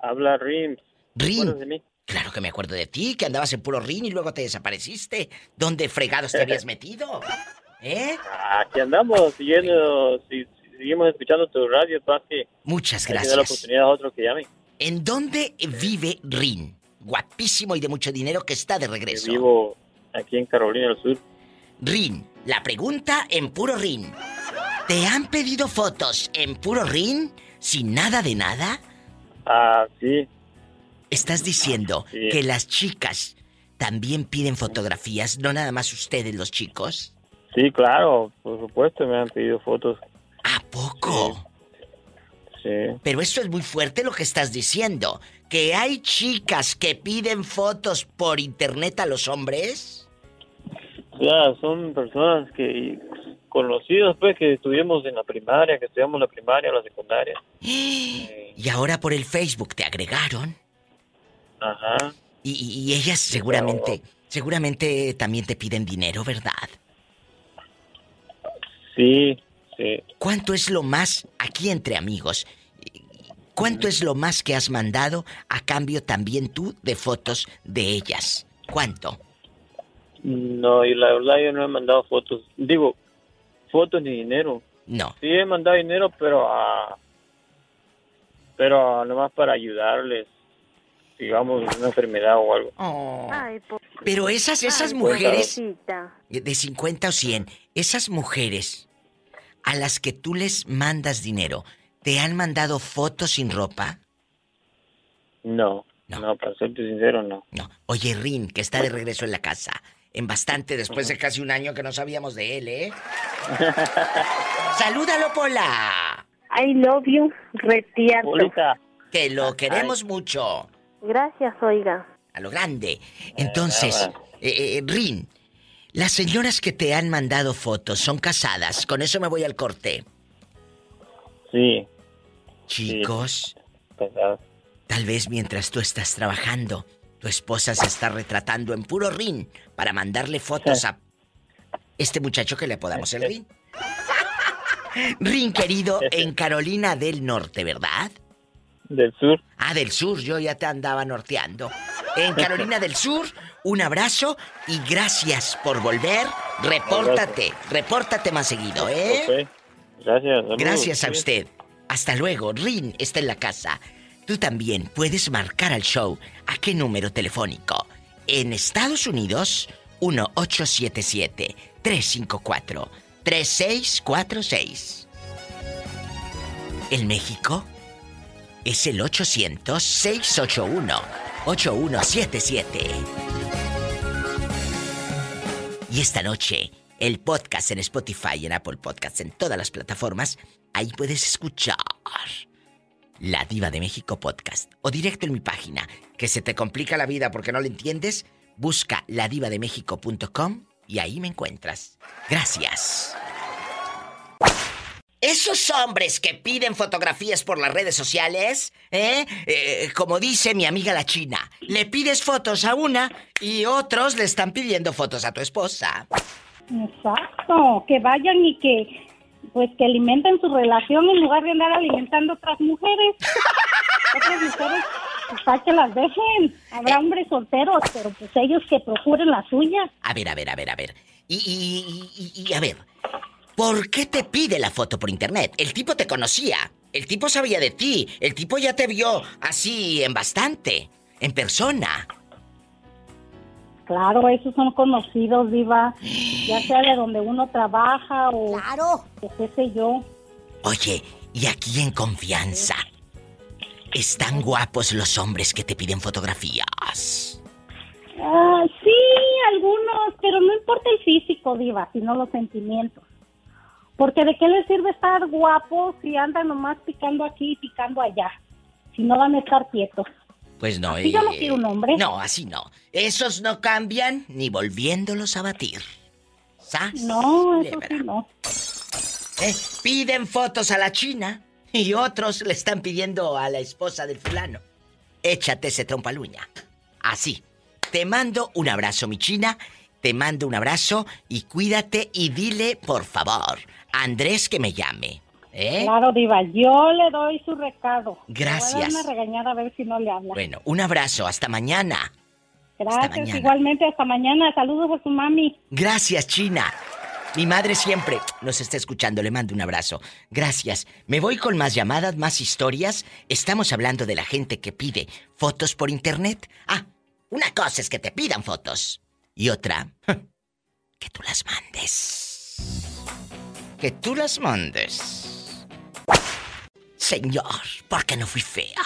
Habla Rims. Rin. ¿Recuerdas de mí? Claro que me acuerdo de ti, que andabas en puro rin y luego te desapareciste. ¿Dónde fregados te habías metido? ¿Eh? Aquí andamos, siguiendo, si- si- seguimos escuchando tu radio, que Muchas hay que dar la gracias. oportunidad a otro que llame. ¿En dónde vive Rin? Guapísimo y de mucho dinero que está de Yo regreso. vivo aquí en Carolina del Sur. Rin, la pregunta en puro Rin. ¿Te han pedido fotos en puro Rin sin nada de nada? Ah, sí. Estás diciendo Sí. que las chicas también piden fotografías, no nada más ustedes los chicos. Sí, claro, por supuesto, me han pedido fotos. ¿A poco? Sí. Pero esto es muy fuerte lo que estás diciendo. ¿Que hay chicas que piden fotos por internet a los hombres? Ya, son personas que conocidos, pues, que estuvimos en la primaria, que estudiamos la primaria o la secundaria. Y ahora por el Facebook te agregaron. Ajá. Y, y- y ellas seguramente, seguramente también te piden dinero, ¿verdad? Sí, sí. ¿Cuánto es lo más, aquí entre amigos, cuánto es lo más que has mandado a cambio también tú de fotos de ellas? ¿Cuánto? No, y la verdad yo no he mandado fotos. Digo, fotos ni dinero. No. Sí he mandado dinero, pero a... Pero a- nomás para ayudarles, digamos, una enfermedad o algo. Ay, po- Pero esas, esas Ay, mujeres de 50 o 100, esas mujeres a las que tú les mandas dinero, ¿te han mandado fotos sin ropa? No, no, para serte sincero, no. No. Oye, Rin, que está de regreso en la casa. En bastante después de casi un año que no sabíamos de él, ¿eh? ¡Salúdalo, Pola! I love you, retierto. Que lo queremos mucho. Gracias, oiga. A lo grande. Entonces, eh, eh, Rin, las señoras que te han mandado fotos son casadas. Con eso me voy al corte. Sí. Chicos, tal vez mientras tú estás trabajando, tu esposa se está retratando en puro Rin para mandarle fotos a este muchacho que le podamos el Rin. Rin, querido, en Carolina del Norte, ¿verdad? Del sur. Ah, del sur, yo ya te andaba norteando. En Carolina del Sur, un abrazo y gracias por volver. Repórtate, repórtate más seguido, ¿eh? Gracias. Gracias a usted. Hasta luego. Rin está en la casa. Tú también puedes marcar al show. ¿A qué número telefónico? En Estados Unidos, 1877-354-3646. En México, es el 800-681-8177. Y esta noche, el podcast en Spotify, en Apple Podcasts, en todas las plataformas, ahí puedes escuchar La Diva de México Podcast. O directo en mi página, que se te complica la vida porque no lo entiendes. Busca ladivademexico.com y ahí me encuentras. Gracias. Esos hombres que piden fotografías por las redes sociales, ¿eh? Eh, como dice mi amiga la china, le pides fotos a una y otros le están pidiendo fotos a tu esposa. Exacto, que vayan y que pues que alimenten su relación en lugar de andar alimentando otras mujeres. otras mujeres, pues para que las dejen. Habrá hombres solteros, pero pues ellos que procuren la suya. A ver, a ver, a ver, a ver. Y, y, y, y a ver, ¿por qué te pide la foto por internet? El tipo te conocía, el tipo sabía de ti, el tipo ya te vio así en bastante, en persona. Claro, esos son conocidos, Diva. Ya sea de donde uno trabaja o. Claro. o qué sé yo. Oye, y aquí en confianza. ¿Están guapos los hombres que te piden fotografías? Ah, sí, algunos, pero no importa el físico, Diva, sino los sentimientos. Porque de qué les sirve estar guapos si andan nomás picando aquí y picando allá. Si no van a estar quietos. Pues no, Así yo no quiero un hombre. No, así no. Esos no cambian ni volviéndolos a batir. ¿Sas? No, eso sí no. Eh, Piden fotos a la China y otros le están pidiendo a la esposa del fulano. Échate ese trompaluña. Así. Te mando un abrazo, mi China. Te mando un abrazo y cuídate y dile, por favor, a Andrés que me llame. ¿Eh? Claro, Diva, yo le doy su recado. Gracias. Le voy a dar una regañada a ver si no le habla. Bueno, un abrazo. Hasta mañana. Gracias, mañana. igualmente, hasta mañana. Saludos a su mami. Gracias, China. Mi madre siempre nos está escuchando, le mando un abrazo. Gracias. Me voy con más llamadas, más historias. Estamos hablando de la gente que pide fotos por internet. Ah, una cosa es que te pidan fotos. Y otra, que tú las mandes. Que tú las mandes. Señor, ¿por qué no fui fea?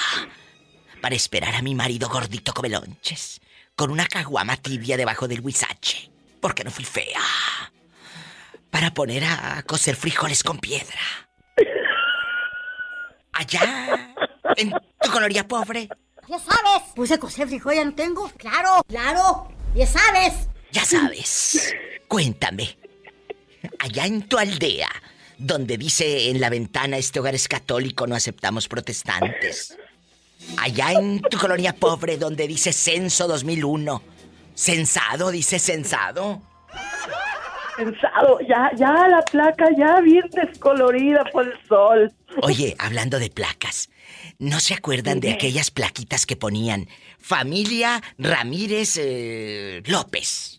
Para esperar a mi marido gordito come lonches, con una caguama tibia debajo del huizache. ¿Por qué no fui fea? Para poner a cocer frijoles con piedra. Allá, en tu coloría pobre. Ya sabes. Puse coser frijol, ya no tengo. Claro, claro. Ya sabes. Ya sabes. Cuéntame. Allá en tu aldea, donde dice en la ventana este hogar es católico, no aceptamos protestantes. Allá en tu colonia pobre, donde dice censo 2001. Censado, dice censado. Pensado, ya, ya la placa ya bien descolorida por el sol. Oye, hablando de placas, ¿no se acuerdan de aquellas plaquitas que ponían familia Ramírez eh, López?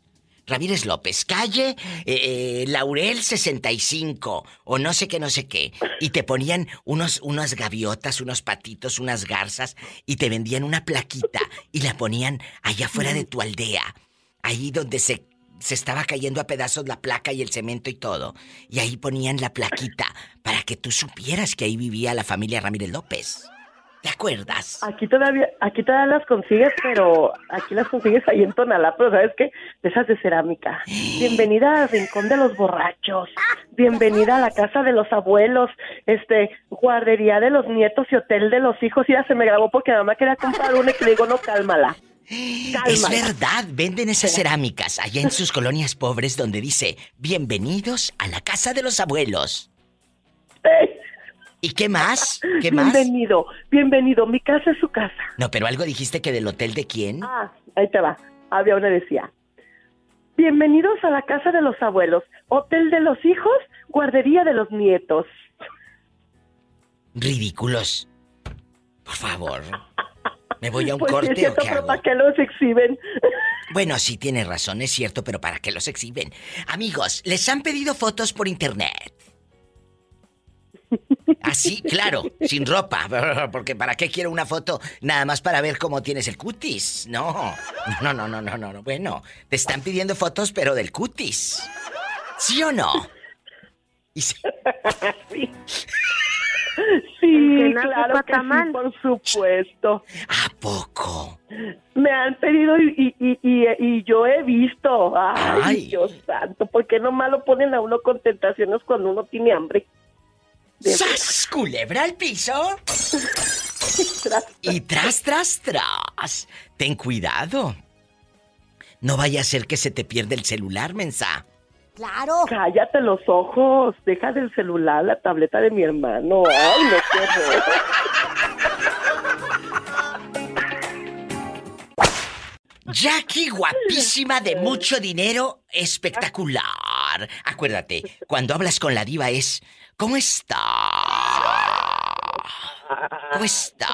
Ramírez López, calle eh, eh, Laurel 65 o no sé qué, no sé qué. Y te ponían unos, unas gaviotas, unos patitos, unas garzas y te vendían una plaquita y la ponían allá afuera de tu aldea. Ahí donde se, se estaba cayendo a pedazos la placa y el cemento y todo. Y ahí ponían la plaquita para que tú supieras que ahí vivía la familia Ramírez López. ¿Te acuerdas? Aquí todavía, aquí todavía las consigues, pero aquí las consigues ahí en Tonalá, pero ¿sabes qué? De esas de cerámica. Bienvenida al Rincón de los Borrachos. Bienvenida a la casa de los abuelos, este, guardería de los nietos y hotel de los hijos. Y ya se me grabó porque mamá quería comprar una y que le digo, no, cálmala. Es verdad, venden esas cerámicas allá en sus colonias pobres donde dice, bienvenidos a la casa de los abuelos. ¿Y qué más? ¿Qué más? Bienvenido, bienvenido. Mi casa es su casa. No, pero algo dijiste que del hotel de quién. Ah, ahí te va. Había una decía. Bienvenidos a la casa de los abuelos, hotel de los hijos, guardería de los nietos. Ridículos. Por favor. ¿Me voy a un Pues sí, es corte o cierto, qué pero hago? ¿para qué los exhiben? Bueno, sí tienes razón, es cierto, pero ¿para qué los exhiben? Amigos, les han pedido fotos por internet. Así, claro, sin ropa, porque ¿para qué quiero una foto nada más para ver cómo tienes el cutis? No, no, no, no, no, no, no. Bueno, te están pidiendo fotos, pero del cutis. ¿Sí o no? Y se- Sí, claro que sí, por supuesto. ¿A poco? Me han pedido y, y, y, y- y yo he visto. Ay, Ay. Dios santo, ¿por qué nomás lo ponen a uno con tentaciones cuando uno tiene hambre? ¡Sas! Culebra al piso. y tras, tras, tras. Ten cuidado. No vaya a ser que se te pierda el celular, mensa. Claro. Cállate los ojos. Deja del celular la tableta de mi hermano. Ay, no quiero. Jackie, guapísima de mucho dinero, espectacular. Acuérdate, cuando hablas con la diva es, ¿cómo está? ¿Cómo está?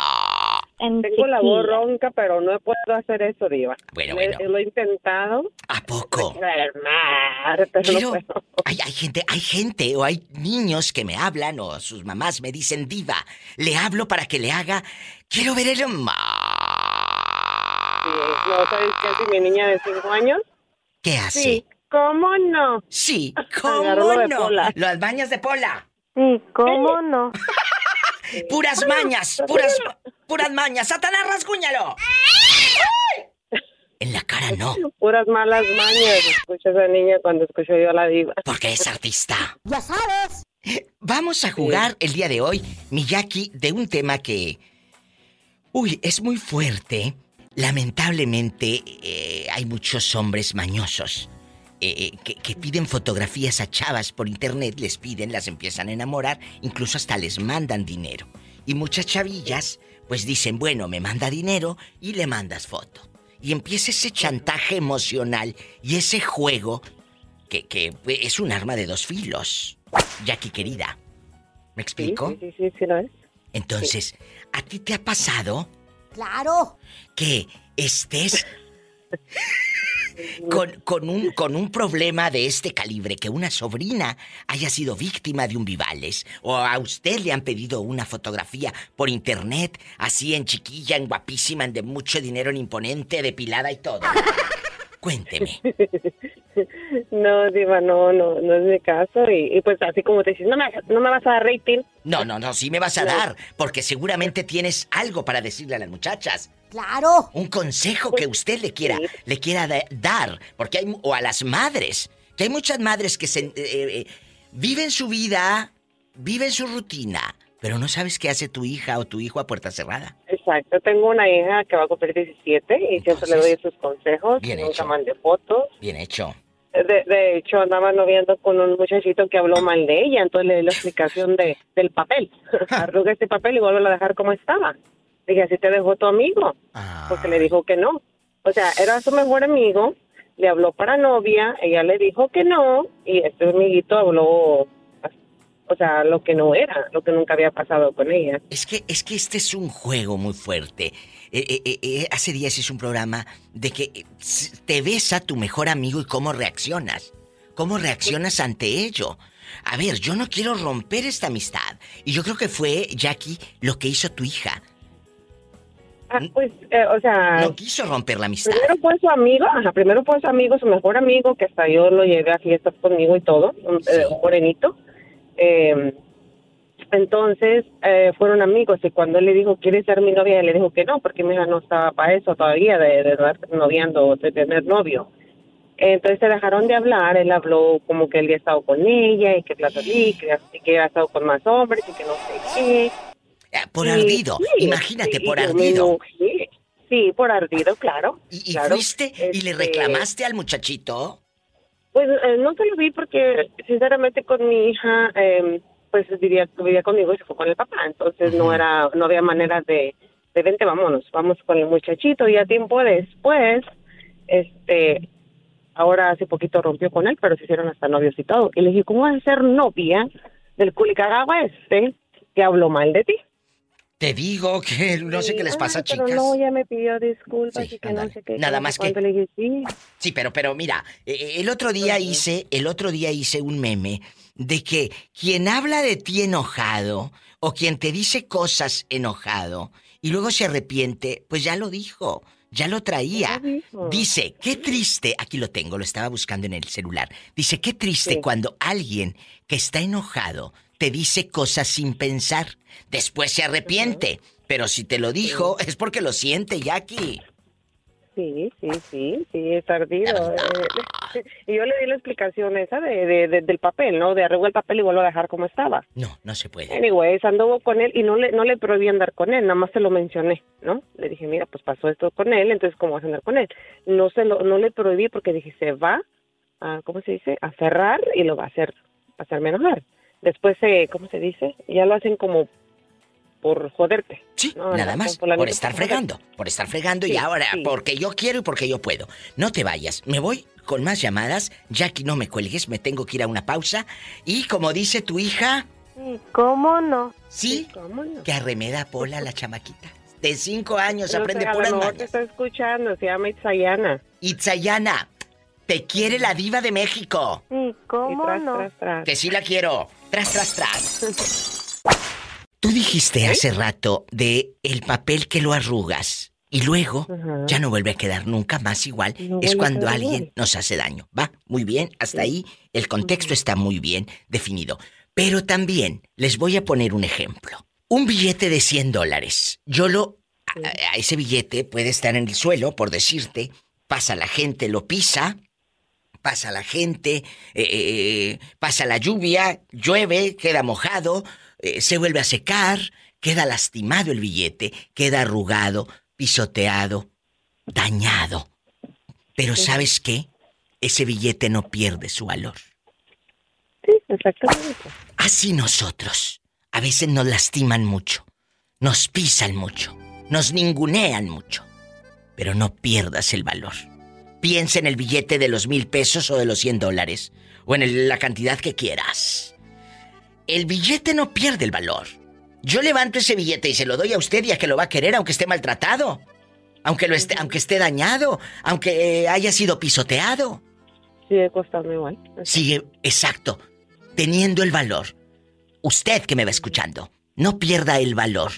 Tengo la voz ronca, pero no puedo hacer eso, Diva. Bueno, Le- bueno. Lo he intentado. ¿A poco? Pero no Quiero- puedo. hay, hay gente, hay gente o hay niños que me hablan o sus mamás me dicen diva. Le hablo para que le haga. Quiero ver el mar. ¿No sabes qué hace mi niña de cinco años? ¿Qué hace? Sí. ¿Cómo no? Sí, ¿Cómo lo no? Las mañas de Pola. Sí, ¿cómo no? Puras mañas, puras, puras mañas. Satanás, rasguñalo. En la cara no, Puras malas mañas. Escucha esa niña cuando escucho yo a la diva. porque es artista. Ya sabes. Vamos a jugar el día de hoy, Miyaki, de un tema que. Uy, es muy fuerte. Lamentablemente, eh, hay muchos hombres mañosos eh, eh, que, que piden fotografías a chavas por internet, les piden, las empiezan a enamorar, incluso hasta les mandan dinero. Y muchas chavillas, pues dicen, bueno, me manda dinero y le mandas foto. Y empieza ese chantaje emocional y ese juego que, que es un arma de dos filos. Jackie querida. ¿Me explico? Sí, sí, sí, sí, lo es. Entonces, ¿a ti te ha pasado Claro. que estés con, un, un problema de este calibre, que una sobrina haya sido víctima de un Vivales, o a usted le han pedido una fotografía por internet, así en chiquilla, en guapísima, en de mucho dinero, en imponente, depilada y todo? Cuénteme. No, Diva, no, no, no es mi caso. Y, y pues así como te dices, no me, no me vas a dar rating. No, no, no, sí me vas a No. dar, porque seguramente tienes algo para decirle a las muchachas. Claro. Un consejo que usted le quiera, le quiera da- dar, porque hay, o a las madres, que hay muchas madres que se, eh, eh, viven su vida, viven su rutina, pero no sabes qué hace tu hija o tu hijo a puerta cerrada. Exacto, tengo una hija que va a cumplir 17 y siempre le doy esos consejos. Bien Nunca hecho. mandé fotos. Bien hecho. De, de hecho, andaba noviando con un muchachito que habló mal de ella, entonces le di la explicación de, del papel. Arruga este papel y vuelve a dejar como estaba. Dije, así te dejó tu amigo. Porque le dijo que no. O sea, era su mejor amigo, le habló para novia, ella le dijo que no, y este amiguito habló, o sea, lo que no era, lo que nunca había pasado con ella. Es que, es que este es un juego muy fuerte. Eh, eh, eh, eh, hace días hice un programa de que te ves a tu mejor amigo y cómo reaccionas. ¿Cómo reaccionas ante ello? A ver, yo no quiero romper esta amistad. Y yo creo que fue, Jackie, lo que hizo tu hija. Ah, pues, eh, o sea... No quiso romper la amistad. Primero fue su amigo, ajá, primero fue su amigo, su mejor amigo, que hasta yo lo llevé a fiestas conmigo y todo, un, eh, un morenito. Eh, entonces, eh, fueron amigos y cuando él le dijo, ¿quieres ser mi novia? Él le dijo que no, porque mi hija no estaba para eso todavía, de, de estar noviando o de tener novio. Entonces se dejaron de hablar, él habló como que él había estado con ella y que y que, que había estado con más hombres y que no sé qué. Por Y- ardido, sí, imagínate, sí, por ardido. Sí, por ardido, claro. ¿Y, y claro. fuiste y le Este, reclamaste al muchachito? Pues eh, no se lo vi porque, sinceramente, con mi hija, eh, pues vivía, vivía conmigo y se fue con el papá. Entonces no era, no había manera de, de vente, vámonos, vamos con el muchachito. Y a tiempo después, este, ahora hace poquito rompió con él, pero se hicieron hasta novios y todo. Y le dije, ¿cómo vas a ser novia del culicagagua este que habló mal de ti? Te digo que no sé qué les pasa, Ay, chicas. No, ya me pidió disculpas y que no sé qué. Nada más que- cuánto. Le dije, sí. Sí, pero, pero mira, eh, el otro día hice, el otro día hice un meme de que quien habla de ti enojado o quien te dice cosas enojado y luego se arrepiente, pues ya lo dijo, ya lo traía. Dice, qué triste, aquí lo tengo, lo estaba buscando en el celular. Dice, qué triste cuando alguien que está enojado te dice cosas sin pensar, después se arrepiente, pero si te lo dijo es porque lo siente, Jackie. Sí, sí, sí, sí, es ardido. eh, y yo le di la explicación esa de, de- de- del papel, ¿no? De arreglo el papel y vuelvo a dejar como estaba. No, no se puede. Anyways, anduvo con él y no le, no le prohibí andar con él, nada más se lo mencioné, ¿no? Le dije, mira, pues pasó esto con él, entonces, ¿cómo vas a andar con él? No se lo, no le prohibí porque dije, se va a, ¿cómo se dice? A cerrar y lo va a hacer, a hacerme enojar. Después, se, ¿cómo se dice? Ya lo hacen como por joderte. Sí, ¿no? Nada más, por estar fregando, por estar fregando y ahora, sí. porque yo quiero y porque yo puedo. No te vayas, me voy con más llamadas. Jackie, no me cuelgues, me tengo que ir a una pausa. Y como dice tu hija, Sí, ¿cómo no? sí, que arremeda a Pola la chamaquita. De cinco años, No aprende mejor mañas. te está escuchando, se llama Itzayana. Itzayana, te quiere la diva de México. Sí, ¿cómo tras, no? tras, tras. Que sí la quiero. Tras, tras, tras. Tú dijiste hace rato de el papel que lo arrugas y luego ya no vuelve a quedar nunca más igual. No es cuando alguien nos hace daño. Va, muy bien, hasta ahí el contexto está muy bien definido. Pero también les voy a poner un ejemplo. Un billete de 100 dólares. Yo lo... A, a ese billete puede estar en el suelo, por decirte. Pasa la gente, lo pisa. Pasa la gente, eh, eh, pasa la lluvia, llueve, queda mojado, eh, se vuelve a secar, queda lastimado el billete, queda arrugado, pisoteado, dañado. Pero ¿sabes qué? Ese billete no pierde su valor. Sí, exactamente. Así nosotros. A veces nos lastiman mucho, nos pisan mucho, nos ningunean mucho. Pero no pierdas el valor. Piensa en el billete de los mil pesos o de los 100 dólares, o en el- la cantidad que quieras. El billete no pierde el valor. Yo levanto ese billete y se lo doy a usted y a que lo va a querer aunque esté maltratado. Aunque, lo esté, aunque esté dañado, aunque eh, haya sido pisoteado. Sigue costando igual. Sigue, exacto, teniendo el valor. Usted que me va escuchando, no pierda el valor.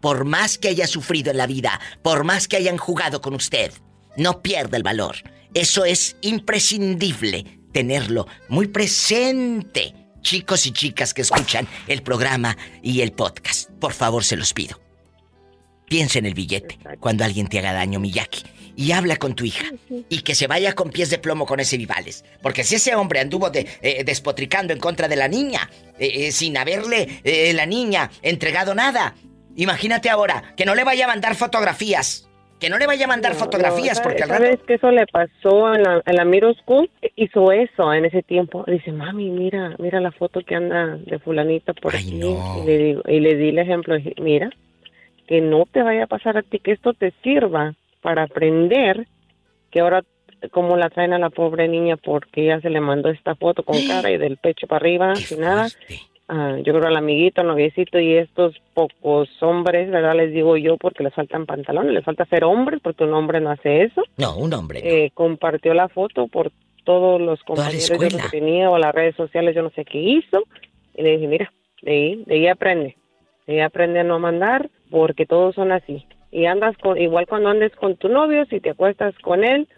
Por más que haya sufrido en la vida, por más que hayan jugado con usted, no pierda el valor. Eso es imprescindible, tenerlo muy presente. Chicos y chicas que escuchan el programa y el podcast, por favor se los pido. Piensa en el billete cuando alguien te haga daño, Miyaki. Y habla con tu hija. Y que se vaya con pies de plomo con ese Vivales. Porque si ese hombre anduvo de- eh, despotricando en contra de la niña, eh, eh, sin haberle la niña entregado nada, imagínate ahora que no le vaya a mandar fotografías. Que no le vaya a mandar fotografías No, porque al ¿Sabes rato... que eso le pasó en la, en la middle school? Hizo eso en ese tiempo. Dice, mami, mira, mira la foto que anda de fulanita por aquí. Y, le digo, y le di el ejemplo, mira, que no te vaya a pasar a ti, que esto te sirva para aprender que ahora cómo la traen a la pobre niña porque ella se le mandó esta foto con cara y del pecho para arriba, sin nada. Ah, yo creo al amiguito, al noviecito y estos pocos hombres, ¿verdad? Les digo yo porque les faltan pantalones, les falta ser hombres porque un hombre no hace eso. No, un hombre. Eh, compartió la foto por todos los compañeros yo no qué tenía o las redes sociales, yo no sé qué hizo. Y le dije, mira, de ahí, de ahí aprende. De ahí aprende a no mandar porque todos son así. Y andas con, igual cuando andes con tu novio, si te acuestas con él,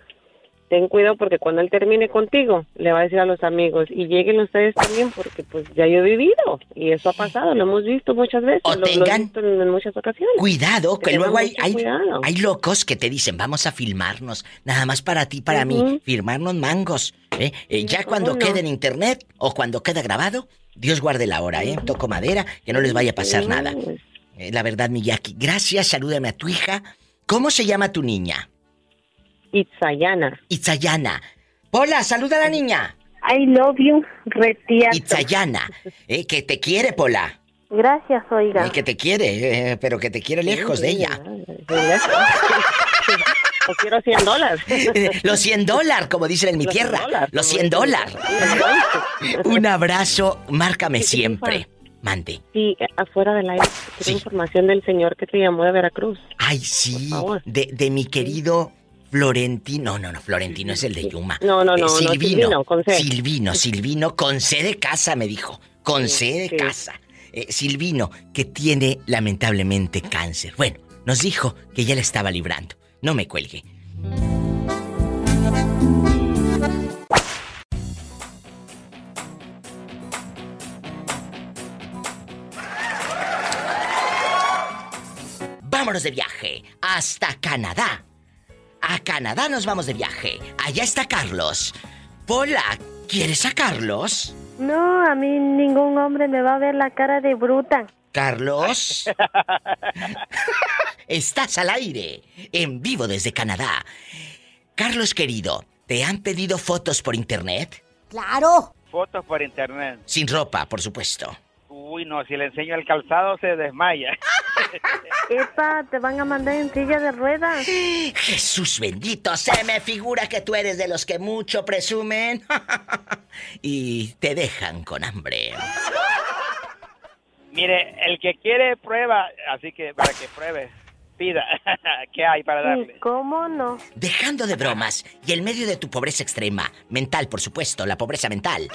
ten cuidado porque cuando él termine contigo, le va a decir a los amigos, y lleguen ustedes también porque pues ya yo he vivido. Y eso ha pasado, lo hemos visto muchas veces. O lo- lo he tengan visto en, en muchas ocasiones. Cuidado, que luego hay, hay, hay locos que te dicen, vamos a filmarnos, nada más para ti, para mí, firmarnos mangos. ¿eh? Eh, ya ¿cómo cuando no? quede en internet o cuando quede grabado, Dios guarde la hora, ¿eh? Toco madera, que no les vaya a pasar nada. Eh, la verdad, Miyaki, gracias, salúdame a tu hija. ¿Cómo se llama tu niña? Itzayana. Itzayana. Hola, saluda a la niña. I love you, retierto. Itzayana, eh, que te quiere, Pola. Gracias, oiga. Eh, que te quiere, eh, pero que te quiere lejos de ella. O quiero 100 dólares. Los 100 dólares, como dicen en mi Los 100 tierra. Los como 100 dicen. dólares. Un abrazo, márcame siempre. Mande. Sí, afuera del aire. Quiero información del señor que te llamó de Veracruz. Ay, sí, de, de mi querido Florentino. No, no, no, Florentino es el de Yuma. No, no, no, no, Silvino. Silvino, con C. Silvino, Silvino, con C de casa, me dijo. Con C de sí. casa. Eh, Silvino, que tiene lamentablemente cáncer. Bueno, nos dijo que ya le estaba librando. No me cuelgue. Vámonos de viaje hasta Canadá. A Canadá nos vamos de viaje. Allá está Carlos. Pola, ¿quieres a Carlos? No, a mí ningún hombre me va a ver la cara de bruta. Carlos. Estás al aire, en vivo desde Canadá. Carlos querido, ¿te han pedido fotos por internet? Claro. Fotos por internet. Sin ropa, por supuesto. Uy, no, si le enseño el calzado se desmaya. Epa, te van a mandar en silla de ruedas. Jesús bendito, se me figura que tú eres de los que mucho presumen y te dejan con hambre. Mire, el que quiere prueba, así que para que pruebe, pida. ¿Qué hay para darle? ¿Cómo no? Dejando de bromas y en medio de tu pobreza extrema, mental por supuesto, la pobreza mental.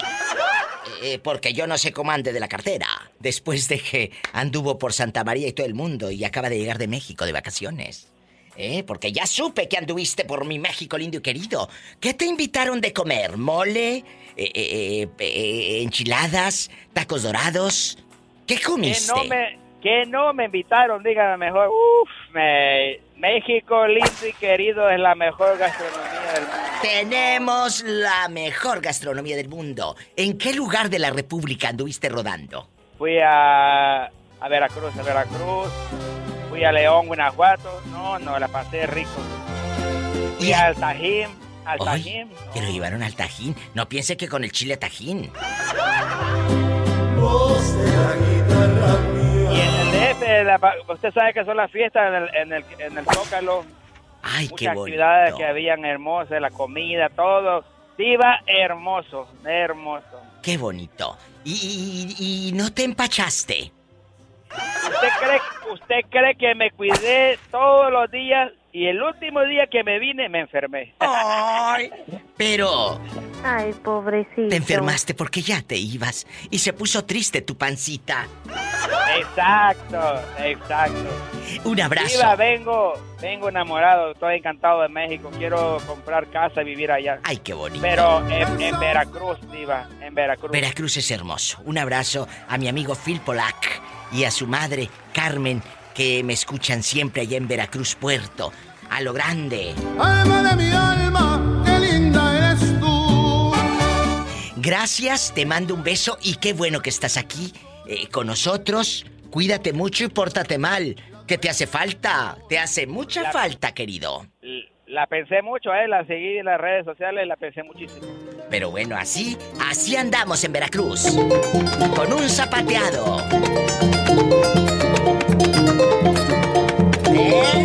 Eh, porque yo no sé cómo ande de la cartera. Después de que anduvo por Santa María y todo el mundo y acaba de llegar de México de vacaciones. ¿Eh? Porque ya supe que anduviste por mi México lindo y querido. ¿Qué te invitaron de comer? ¿Mole? Eh, eh, eh, ¿Enchiladas? ¿Tacos dorados? ¿Qué comiste? no me, que no me invitaron, dígame mejor. Uf, me- México lindo y querido es la mejor gastronomía del mundo. Tenemos la mejor gastronomía del mundo. ¿En qué lugar de la República anduviste rodando? Fui a, a Veracruz, a Veracruz. Fui a León, Guanajuato. No, no, la pasé rico. Fui al Tajín, al Tajín. que lo llevaron al tajín. No piense que con el chile tajín. Y en el DF, la usted sabe que son las fiestas en el, en el, en el Zócalo. Ay, qué Muchas bonito. actividades que habían hermosas, la comida, todo. Iba hermoso, hermoso. Qué bonito. Y, y- y no te empachaste. ¿Usted cree, ¿Usted cree que me cuidé todos los días y el último día que me vine me enfermé? Ay, pero Ay, pobrecito. te enfermaste porque ya te ibas y se puso triste tu pancita. Exacto, exacto. Un abrazo. Iba, vengo, vengo enamorado, estoy encantado de México, quiero comprar casa y vivir allá. Ay, qué bonito. Pero en, en Veracruz, Diva, en Veracruz. Veracruz es hermoso. Un abrazo a mi amigo Phil Polak y a su madre Carmen, que me escuchan siempre allá en Veracruz Puerto. A lo grande. Alma de mi alma, Gracias, te mando un beso y qué bueno que estás aquí eh, con nosotros. Cuídate mucho y pórtate mal, que te hace falta. Te hace mucha falta, querido. La pensé mucho, eh, la seguí en las redes sociales, la pensé muchísimo. Pero bueno, así, así andamos en Veracruz. Con un zapateado. ¿Eh?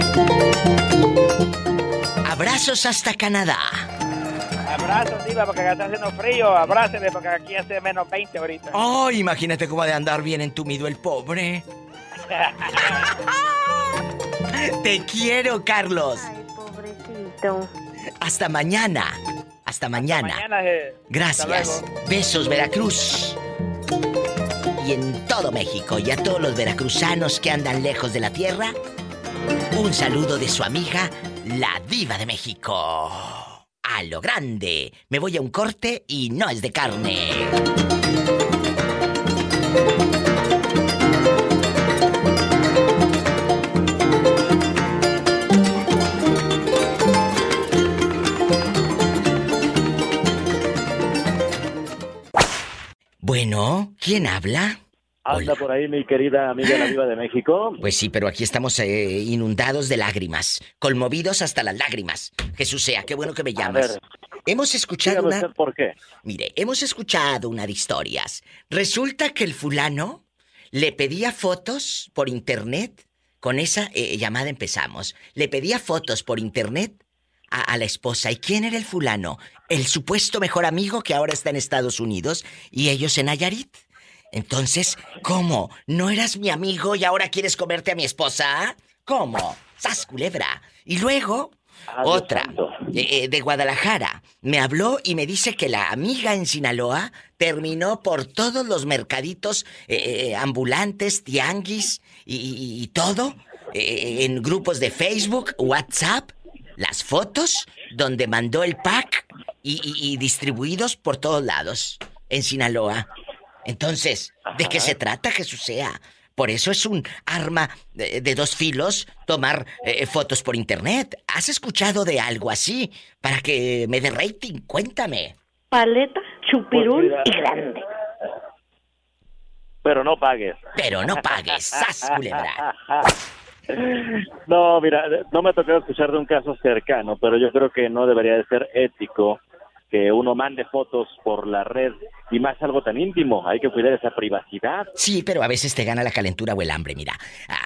Abrazos hasta Canadá. Abrazos, Diva, porque acá está haciendo frío. Abráceme, porque aquí hace menos 20 ahorita. Oh, imagínate cómo ha de andar bien entumido el pobre. Te quiero, Carlos. Pobrecito. Hasta mañana. Hasta mañana. Mañana, eh, Gracias. Besos, Veracruz. Y en todo México y a todos los veracruzanos que andan lejos de la tierra, un saludo de su amiga, la diva de México. A lo grande. Me voy a un corte y no es de carne. Bueno, ¿quién habla? Anda por ahí mi querida amiga la Viva de México. Pues sí, pero aquí estamos eh, inundados de lágrimas, conmovidos hasta las lágrimas. Jesús sea, qué bueno que me llamas. ver. hemos escuchado una... usted por qué. Mire, hemos escuchado una de historias. Resulta que el fulano le pedía fotos por internet. Con esa eh, llamada empezamos. Le pedía fotos por internet a, a la esposa. ¿Y quién era el fulano? El supuesto mejor amigo que ahora está en Estados Unidos y ellos en Nayarit. Entonces, ¿cómo? ¿No eras mi amigo y ahora quieres comerte a mi esposa? ¿Cómo? ¡Sas, culebra! Y luego, otra, eh, eh, de Guadalajara, me habló y me dice que la amiga en Sinaloa terminó por todos los mercaditos eh, ambulantes, tianguis y, y- y todo, eh, en grupos de Facebook, WhatsApp, las fotos donde mandó el pack y distribuidos por todos lados en Sinaloa. Entonces, ¿de qué se trata, Jesús sea? Por eso es un arma de, de dos filos tomar eh, fotos por internet. ¿Has escuchado de algo así? Para que me dé rating, cuéntame. Paleta, chupirul Pues y grande. Pero no pagues. Pero no pagues, sas, culebra. No, mira, no me ha tocado escuchar de un caso cercano, pero yo creo que no debería de ser ético que uno mande fotos por la red y más algo tan íntimo. Hay que cuidar esa privacidad. Sí, pero a veces te gana la calentura o el hambre. Mira,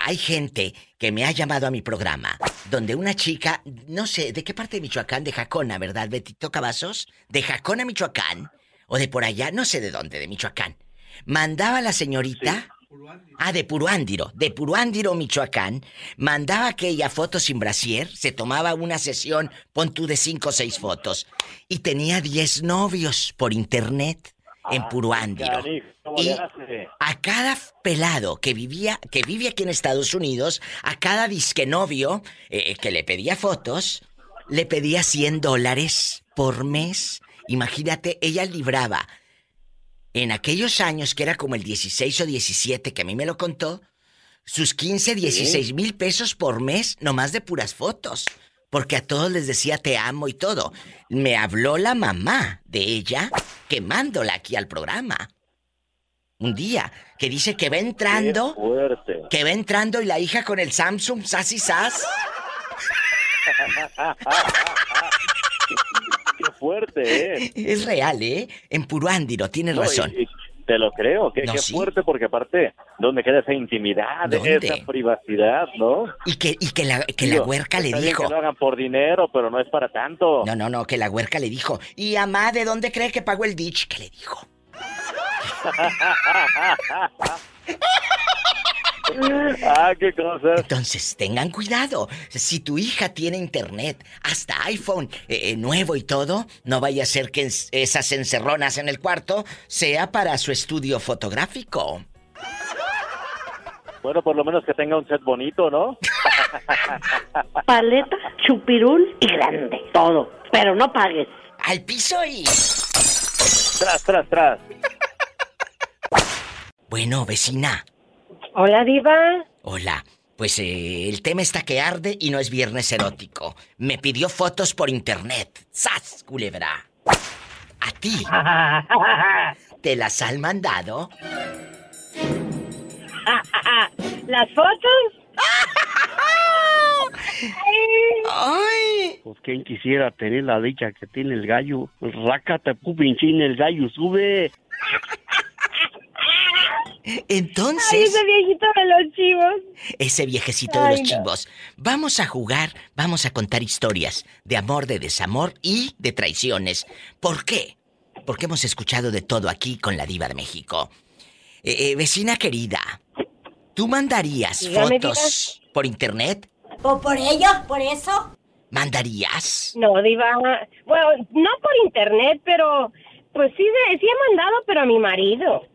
hay gente que me ha llamado a mi programa donde una chica, no sé, ¿de qué parte de Michoacán? De Jacona, ¿verdad, Betito Cavazos? De Jacona, Michoacán. O de por allá, no sé de dónde, de Michoacán. Mandaba a la señorita. Ah, de Puruándiro, de Puruándiro, Michoacán, mandaba aquella foto sin brasier, se tomaba una sesión, pon tú de cinco o seis fotos, y tenía diez novios por internet en Puruándiro. Canijo, ¿cómo Y a cada pelado que vivía, que vive aquí en Estados Unidos, a cada disque novio eh, que le pedía fotos, le pedía 100 dólares por mes. Imagínate, ella libraba en aquellos años que era como el 16 o 17 que a mí me lo contó, sus 15, 16 mil pesos por mes nomás de puras fotos. Porque a todos les decía te amo y todo. Me habló la mamá de ella quemándola aquí al programa. Un día, que dice que va entrando, que va entrando y la hija con el Samsung sas y sas. Fuerte, ¿eh? Es real, ¿eh? En Puruándiro, tienes No, razón. y te lo creo, que No, qué sí. fuerte, porque aparte, ¿dónde queda esa intimidad, ¿Dónde? esa privacidad, no? Y que, y que la, que la huerca le dijo. que lo hagan por dinero, pero no es para tanto. No, no, no, que la huerca le dijo. ¿Y amá de dónde cree que pagó el ditch? ¿Qué le dijo? ah, qué cosas. Entonces, tengan cuidado. Si tu hija tiene internet, hasta iPhone eh, eh, nuevo y todo, no vaya a ser que es- esas encerronas en el cuarto sea para su estudio fotográfico. Bueno, por lo menos que tenga un set bonito, ¿no? Paleta, chupirul y grande. Todo. Pero no pagues. Al piso y... Tras, tras, tras. Bueno, vecina. Hola, Diva. Hola. Pues eh, el tema está que arde y no es viernes erótico. Me pidió fotos por internet. ¡Sas, culebra! A ti. ¿Te las han mandado? ¿Las fotos? ¡Ay! Pues quien quisiera tener la dicha que tiene el gallo. Rácate, pupinchín, el gallo sube. Entonces... Ay, ese viejito de los chivos. Ese viejecito de los no. chivos. Vamos a jugar, vamos a contar historias de amor, de desamor y de traiciones. ¿Por qué? Porque hemos escuchado de todo aquí con la diva de México. Eh, eh, vecina querida, ¿tú mandarías Dígame, fotos por internet? ¿O por ello? ¿Por eso? ¿Mandarías? No, Diva. Bueno, no por internet, pero pues sí, sí he mandado, pero a mi marido.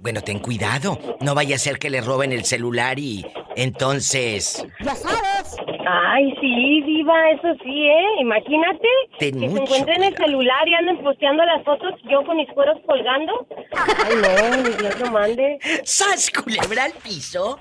Bueno, ten cuidado. No vaya a ser que le roben el celular y entonces... Ya sabes. Ay, sí, Diva, eso sí, ¿eh? Imagínate Ten que se encuentren el celular y anden posteando las fotos, yo con mis cueros colgando. Ay, no, ni Dios lo mande. ¡Sas, culebra al piso!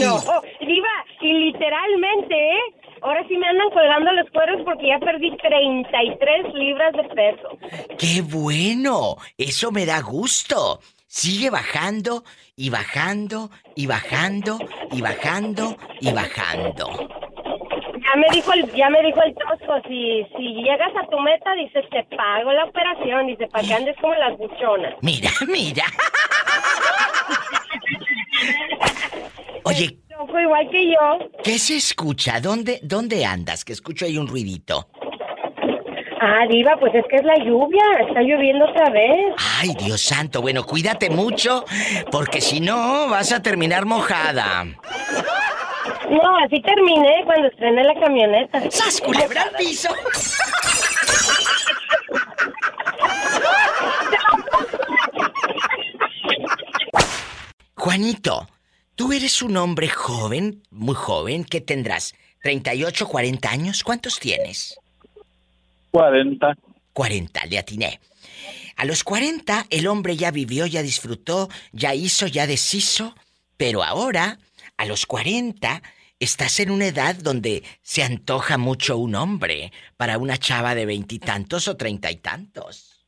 No, Diva, y literalmente, ¿eh? Ahora sí me andan colgando los cueros porque ya perdí 33 libras de peso. ¡Qué bueno! Eso me da gusto. Sigue bajando y bajando y bajando y bajando y bajando. Ya me dijo el, ya me dijo el tosco, si, si llegas a tu meta, dice, te pago la operación, dice, para que andes como las buchonas. Mira, mira. Oye, Loco igual que yo. ¿qué se escucha? ¿Dónde, ¿Dónde andas? Que escucho ahí un ruidito. Ah, Diva, pues es que es la lluvia, está lloviendo otra vez. Ay, Dios santo. Bueno, cuídate mucho, porque si no, vas a terminar mojada. No, así terminé cuando estrené la camioneta. ¡Sas, culebra al piso! Juanito, tú eres un hombre joven, muy joven, ¿qué tendrás? ¿38, 40 años? ¿Cuántos tienes? 40. 40, le atiné. A los 40 el hombre ya vivió, ya disfrutó, ya hizo, ya deshizo, pero ahora, a los 40, estás en una edad donde se antoja mucho un hombre para una chava de veintitantos o treinta y tantos.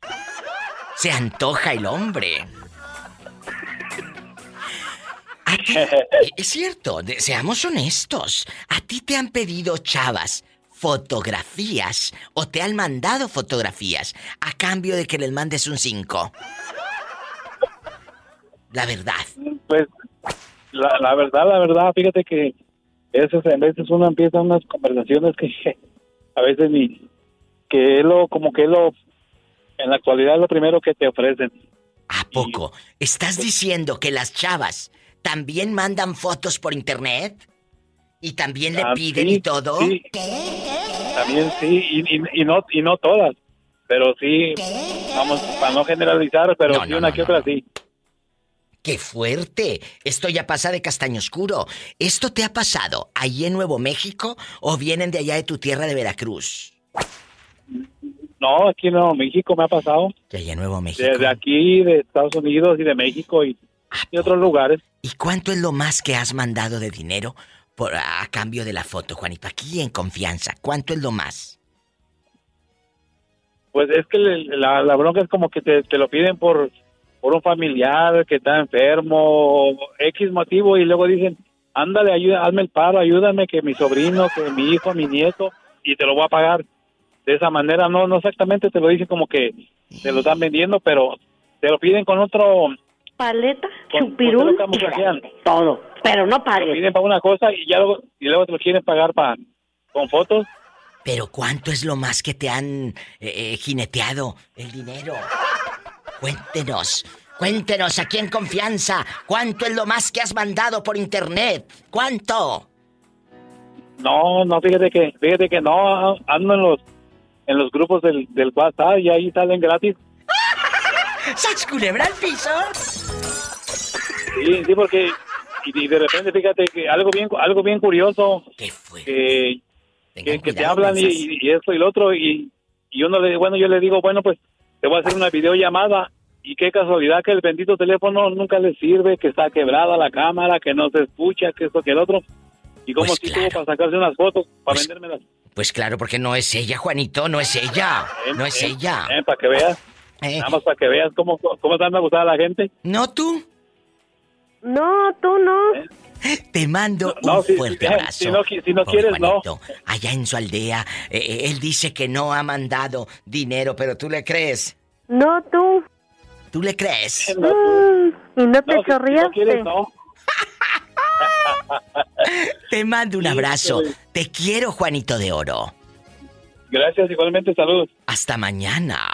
Se antoja el hombre. A ti- es cierto, seamos honestos. ¿A ti te han pedido chavas fotografías o te han mandado fotografías a cambio de que les mandes un 5? La verdad. Pues, la, la verdad, la verdad, fíjate que eso, a veces uno empieza unas conversaciones que a veces ni, que es lo, como que es lo, en la actualidad es lo primero que te ofrecen. ¿A poco? ¿Estás diciendo que las chavas también mandan fotos por internet? ¿Y también le Ah, piden sí, y todo? sí. También sí, y, y- y no, y no todas, pero sí, vamos, para no generalizar, pero sí una que otra sí. ¡Qué fuerte! Esto ya pasa de castaño oscuro. ¿Esto te ha pasado allí en Nuevo México o vienen de allá de tu tierra de Veracruz? No, aquí en Nuevo México me ha pasado. De allá en Nuevo México. Desde aquí, de Estados Unidos y de México y, y otros lugares. ¿Y cuánto es lo más que has mandado de dinero por, a cambio de la foto, Juanito? Aquí en confianza. ¿Cuánto es lo más? Pues es que le- la, la bronca es como que te, te lo piden por, por un familiar que está enfermo, X motivo, y luego dicen, ándale, ayuda, hazme el paro, ayúdame, que mi sobrino, que mi hijo, mi nieto, y te lo voy a pagar. De esa manera, no, no exactamente te lo dicen como que te lo están vendiendo, pero te lo piden con otro... Paleta, chupirul, todo. Pero no Te pagues. piden para una cosa y ya luego, y luego te lo quieren pagar para con fotos. Pero ¿cuánto es lo más que te han eh, eh, jineteado el dinero? Cuéntenos, cuéntenos aquí en confianza. ¿Cuánto es lo más que has mandado por internet? ¿Cuánto? No, no, fíjate que, fíjate que no, ando en los, en los grupos del, del WhatsApp y ahí salen gratis. ¿Sas culebra al piso? Sí, sí, porque y, de repente fíjate que algo bien, algo bien curioso. Que, que, que te hablan y, y- esto y lo otro y, y uno le, bueno, yo le digo, bueno, pues te voy a hacer una videollamada y qué casualidad que el bendito teléfono nunca le sirve, que está quebrada la cámara, que no se escucha, que esto, que el otro. Y como Pues si tuvo para sacarse unas fotos, para vendérmelas. Pues claro, porque no es ella, Juanito, no es ella. No es ella. Eh, para que veas. Nada más para que veas cómo, cómo están a gustar a la gente. ¿No tú? No, tú no. Te mando No, un si- fuerte si- abrazo. si no si quieres, no. Allá en su aldea, eh, eh, él dice que no ha mandado dinero, pero tú le crees. No, tú. ¿Tú le crees? Mm, y no te No, si- si no chorreaste. quieres, no. Te mando un abrazo. Te quiero, Juanito de Oro. Gracias, igualmente, saludos. Hasta mañana.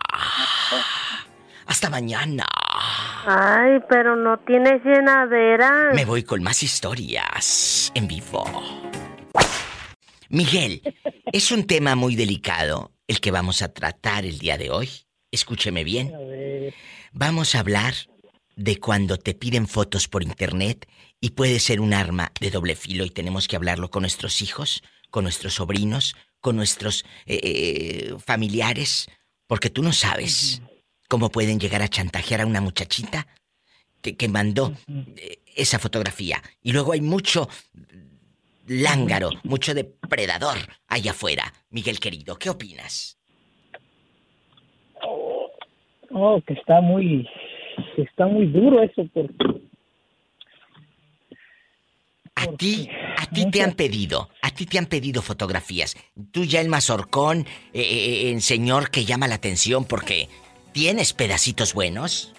Hasta mañana. Ay, pero no tienes llenadera. Me voy con más historias en vivo. Miguel, es un tema muy delicado el que vamos a tratar el día de hoy. Escúcheme bien. Vamos a hablar de cuando te piden fotos por internet y puede ser un arma de doble filo y tenemos que hablarlo con nuestros hijos, con nuestros sobrinos, con nuestros eh, eh, familiares, porque tú no sabes cómo pueden llegar a chantajear a una muchachita que, que mandó eh, esa fotografía. Y luego hay mucho lángaro, mucho depredador allá afuera. Miguel querido, ¿qué opinas? Oh, que está muy, está muy duro eso porque A ti, a ti te han pedido, a ti te han pedido fotografías. Tú ya el mazorcón, eh, eh, el señor que llama la atención porque tienes pedacitos buenos.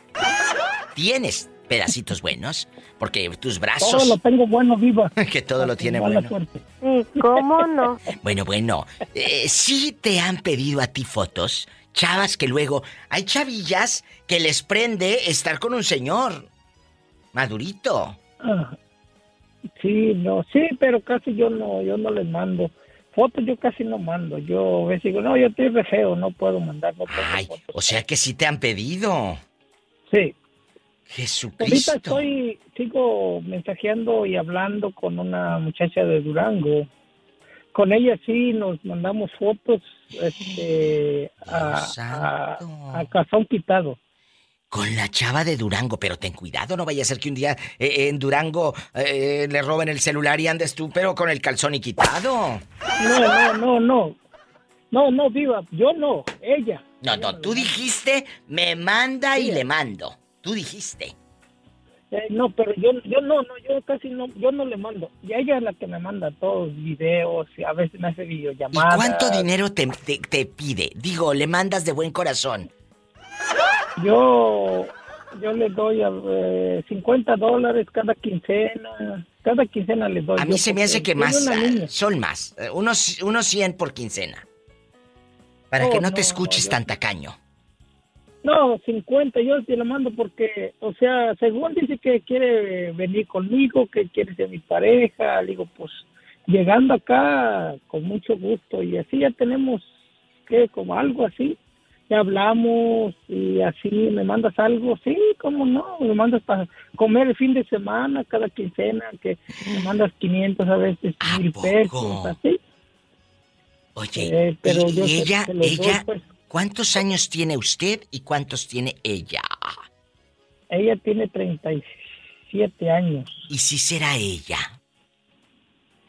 Tienes pedacitos buenos porque tus brazos. todo lo tengo bueno viva. que todo lo tiene Mala bueno. suerte. ¿Y cómo no? Bueno, bueno, eh, sí te han pedido a ti fotos, chavas que luego hay chavillas que les prende estar con un señor madurito. Ah, sí, no, sí, pero casi yo no, yo no les mando fotos, yo casi no mando. Yo a veces digo, no, yo estoy re feo, no puedo mandar, no. Ay, o sea que sí te han pedido. Sí. Jesucristo. Ahorita estoy, sigo mensajeando y hablando con una muchacha de Durango. Con ella sí nos mandamos fotos este, a, a, a calzón quitado. Con la chava de Durango, pero ten cuidado, no vaya a ser que un día eh, en Durango eh, le roben el celular y andes tú, pero con el calzón y quitado. No, no, no, no. No, no, viva, yo no, ella. No, no, tú dijiste, me manda y le mando. Tú dijiste. Eh, no, pero yo, yo no, no, yo casi no, yo no le mando. Y ella es la que me manda todos videos y a veces me hace ¿Y videollamadas. cuánto dinero te, te- te pide? Digo, le mandas de buen corazón. Yo, yo le doy a, eh, 50 dólares cada quincena. Cada quincena le doy. A mí yo se me hace que más, ah, son más, eh, unos, unos 100 por quincena. Para Oh, que no, no, te escuches tan tacaño. No, 50, yo te lo mando porque, o sea, según dice que quiere venir conmigo, que quiere ser mi pareja, digo, pues, llegando acá, con mucho gusto, y así ya tenemos, que Como algo así, hablamos, y así me mandas algo, sí, cómo no, me mandas para comer el fin de semana, cada quincena, que me mandas 500 a veces, mil pesos, así. Oye, Eh, pero y, yo y ella, ella, pues. ¿cuántos años tiene usted y cuántos tiene ella? Ella tiene 37 años. ¿Y si será ella?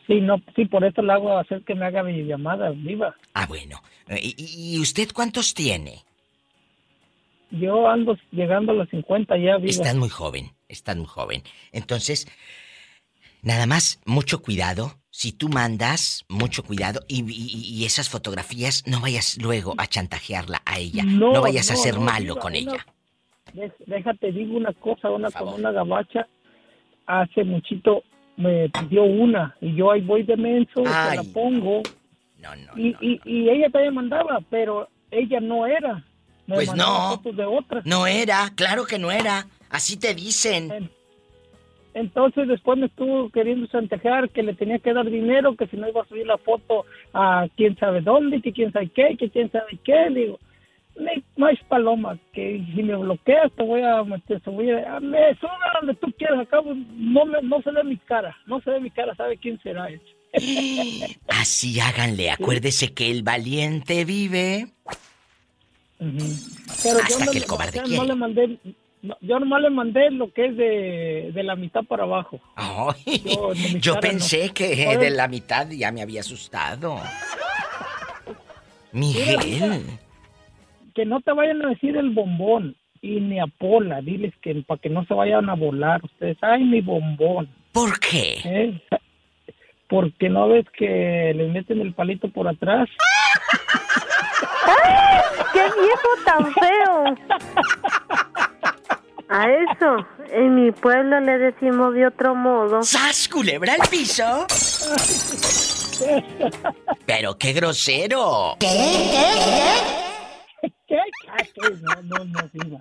Sí, no, sí, por eso le hago hacer que me haga videollamadas, viva. Ah, bueno. Eh, ¿Y, usted cuántos tiene? Yo ando llegando a los 50 ya. Estás muy joven, estás muy joven. Entonces, nada más, mucho cuidado. Si tú mandas, mucho cuidado. Y, y- y esas fotografías, no vayas luego a chantajearla a ella. No, vayas a ser no, malo con ella. Déjate, digo una cosa, una con una gabacha, hace muchito me pidió una, y yo ahí voy de menso, se la Ay. pongo. y, y, y ella también mandaba, pero ella no era. Me Pues no. de otra. No era, claro que no era. Así te dicen. Entonces después me estuvo queriendo chantajear que le tenía que dar dinero, que si no iba a subir la foto a quién sabe dónde, que quién sabe qué, que quién sabe qué. Le digo, "Ne- no es paloma, que si me bloqueas te voy a meter, te voy a... Me sube donde tú quieras, acabo, no, me, no se ve mi cara, no se ve mi cara, sabe quién será ese. Así háganle. Acuérdese que el valiente vive. Pero Hasta no que el cobarde yo quiere. no le mandé, no, yo nomás le mandé lo que es de, de la mitad para abajo. Yo, Yo pensé no. que de la mitad ya me había asustado. Miguel. que no te vayan a decir el bombón y ni a Pola, diles que para que no se vayan a volar ustedes. Ay, mi bombón. ¿Por qué? ¿Eh? Porque no ves que le meten el palito por atrás. ¡Qué viejo tan feo! A eso, en mi pueblo le decimos de otro modo. ¡Sas, culebra al piso! Pero qué grosero. ¿Qué? Ah, que No, no, no, viva.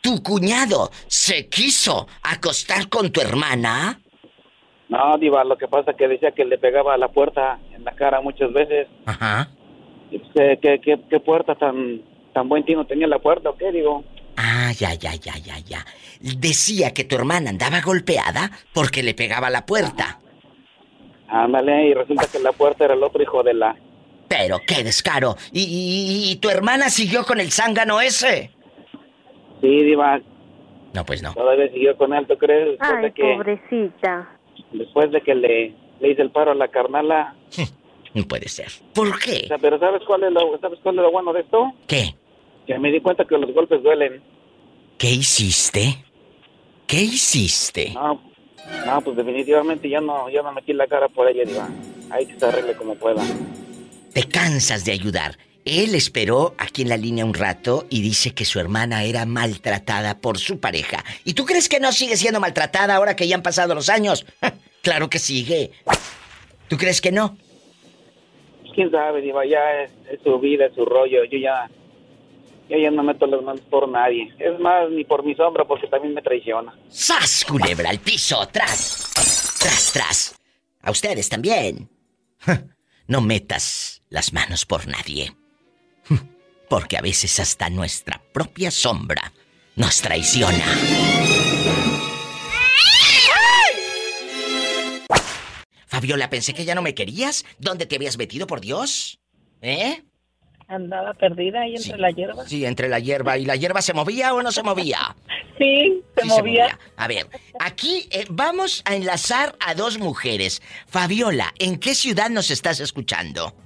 ¿Tu cuñado se quiso acostar con tu hermana? No, Diva, lo que pasa es que decía que le pegaba a la puerta en la cara muchas veces. Ajá. Y, pues, eh, ¿qué, qué, qué puerta tan, tan buen tino tenía la puerta o qué? Digo, Ah, ya, ya, ya, ya, ya. Decía que tu hermana andaba golpeada porque le pegaba a la puerta. ándale, y resulta que la puerta era el otro hijo de la... Pero qué descaro. ¿Y, y- y tu hermana siguió con el zángano ese? Sí, Diva, No, pues no. todavía siguió con él, ¿tú crees? Ay, pobrecita. Después de que le, le hice el paro a la carnala. No puede ser. ¿Por qué? O sea, pero ¿sabes cuál, es lo, ¿sabes cuál es lo bueno de esto? ¿Qué? Que me di cuenta que los golpes duelen. ¿Qué hiciste? ¿Qué hiciste? No, no, pues definitivamente yo no, yo no metí la cara por ella, Diva. Ahí que se arregle como pueda. Te cansas de ayudar. Él esperó aquí en la línea un rato y dice que su hermana era maltratada por su pareja. ¿Y tú crees que no sigue siendo maltratada ahora que ya han pasado los años? claro que sigue. ¿Tú crees que no? Quién sabe, Diva, ya es, es su vida, es su rollo. Yo ya, yo ya no meto las manos por nadie. Es más, ni por mi sombra, porque también me traiciona. ¡Sas, culebra al piso! ¡Tras! ¡Tras, tras! A ustedes también. No metas las manos por nadie. Porque a veces hasta nuestra propia sombra nos traiciona. Fabiola, pensé que ya no me querías. ¿Dónde te habías metido, por Dios? ¿Eh? Andaba perdida ahí entre la hierba. Sí, entre la hierba. ¿Y la hierba se movía o no se movía? Sí, se, Sí, movía. A ver, aquí eh, vamos a enlazar a dos mujeres. Fabiola, ¿en qué ciudad nos estás escuchando?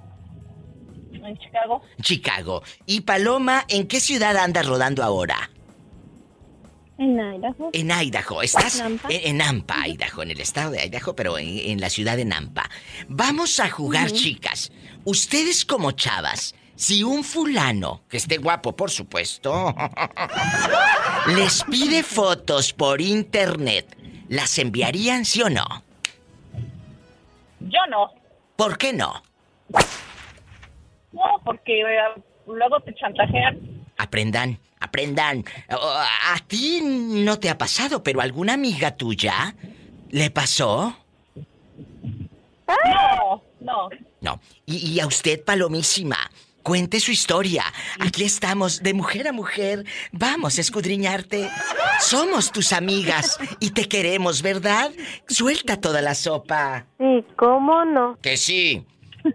Chicago. Chicago. Y Paloma, ¿en qué ciudad andas rodando ahora? En Idaho. En Idaho. ¿Estás? Nampa. En, en Nampa, Idaho, en el estado de Idaho, pero en, en la ciudad de Nampa. Vamos a jugar, chicas. Ustedes como chavas, si un fulano, que esté guapo, por supuesto, les pide fotos por internet, ¿las enviarían, sí o no? Yo no. ¿Por qué no? No, porque eh, luego te chantajean. Aprendan, aprendan. Oh, A ti no te ha pasado, pero alguna amiga tuya le pasó. No, no. No. Y, y a usted, Palomísima, cuente su historia. Aquí estamos, de mujer a mujer. Vamos a escudriñarte. Somos tus amigas y te queremos, ¿verdad? Suelta toda la sopa. Sí, ¿cómo no? Que sí.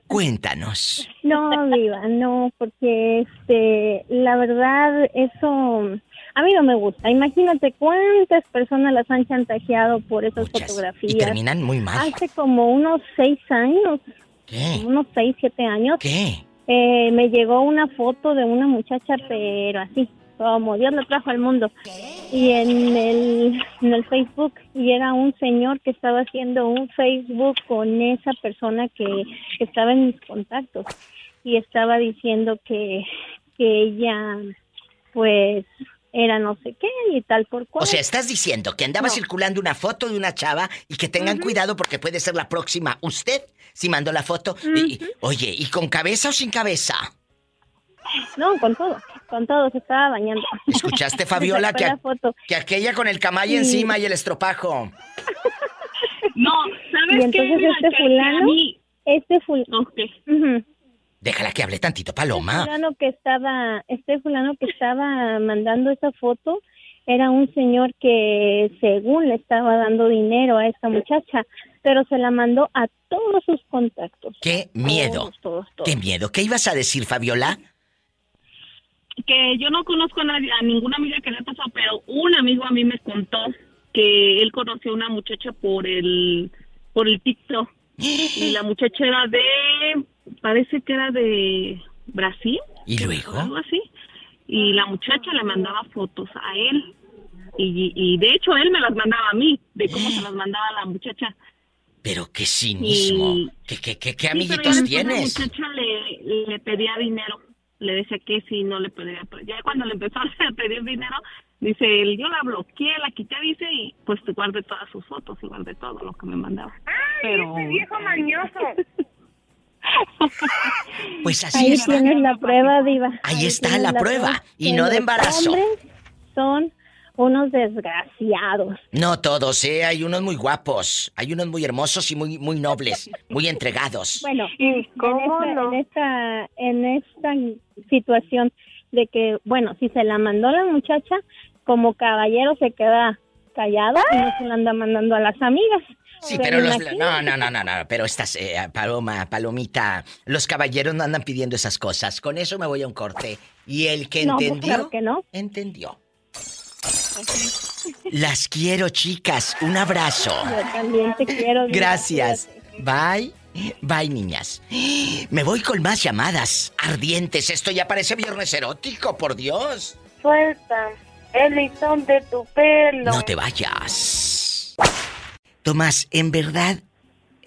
Cuéntanos. No, Viva, no, porque este, la verdad, eso a mí no me gusta. Imagínate cuántas personas las han chantajeado por esas fotografías. Y terminan muy mal. Hace como unos seis años, unos seis, siete años, ¿Qué? eh, me llegó una foto de una muchacha, pero así, como Dios lo trajo al mundo. Y en el, en el Facebook, y era un señor que estaba haciendo un Facebook con esa persona que, que estaba en mis contactos. Y estaba diciendo que, que ella, pues, era no sé qué y tal por cual. O sea, estás diciendo que andaba No. circulando una foto de una chava y que tengan cuidado porque puede ser la próxima. ¿Usted? Si mandó la foto. Y- oye, ¿y con cabeza o sin cabeza? No, con todo, con todo, se estaba bañando. ¿Escuchaste, Fabiola, que, la foto. que aquella con el camayo Sí. encima y el estropajo? No, Y entonces este fulano, este fulano, Déjala que hable tantito, Este Paloma. fulano que estaba, este fulano que estaba mandando esa foto era un señor que según le estaba dando dinero a esta muchacha, pero se la mandó a todos sus contactos. ¡Qué miedo! Todos, todos, todos. ¡Qué miedo! ¿Qué ibas a decir, Fabiola? Que yo no conozco a nadie, a ninguna amiga que le ha pasado, pero un amigo a mí me contó que él conoció a una muchacha por el por el TikTok y la muchacha era de parece que era de Brasil ¿Y luego? algo así y la muchacha le mandaba fotos a él y, y de hecho él me las mandaba a mí de cómo se las mandaba la muchacha Pero qué cinismo. Y- ¿Qué, qué, qué, qué Sí, pero amiguitos tienes? La muchacha le, le pedía dinero. Le decía que si no le pedía. Ya cuando le empezó a pedir dinero, dice él, yo la bloqueé, la quité, dice, y pues te guardé todas sus fotos y guardé todo lo que me mandaba. Pero... viejo mañoso! Pues así Ahí está. tienes la prueba, Diva. Ahí está tienes la prueba, y que no de embarazo. hombres son unos desgraciados. No todos, ¿eh? Hay unos muy guapos, hay unos muy hermosos y muy, muy nobles, muy entregados. Bueno, cómo en, esta, no? en esta en esta situación de que, bueno, si se la mandó la muchacha, como caballero se queda callado y no se la anda mandando a las amigas. Sí, pero los... No, no, no, no, no, pero estas, eh, Paloma, Palomita, los caballeros no andan pidiendo esas cosas. Con eso me voy a un corte. Y el que No, pues entendió, claro que no. entendió. Las quiero, chicas. Un abrazo. Yo también te quiero. Gracias. Bye. Bye, niñas. Me voy con más llamadas ardientes. Esto ya parece viernes erótico, por Dios. Suelta el listón de tu pelo. No te vayas. Tomás, en verdad,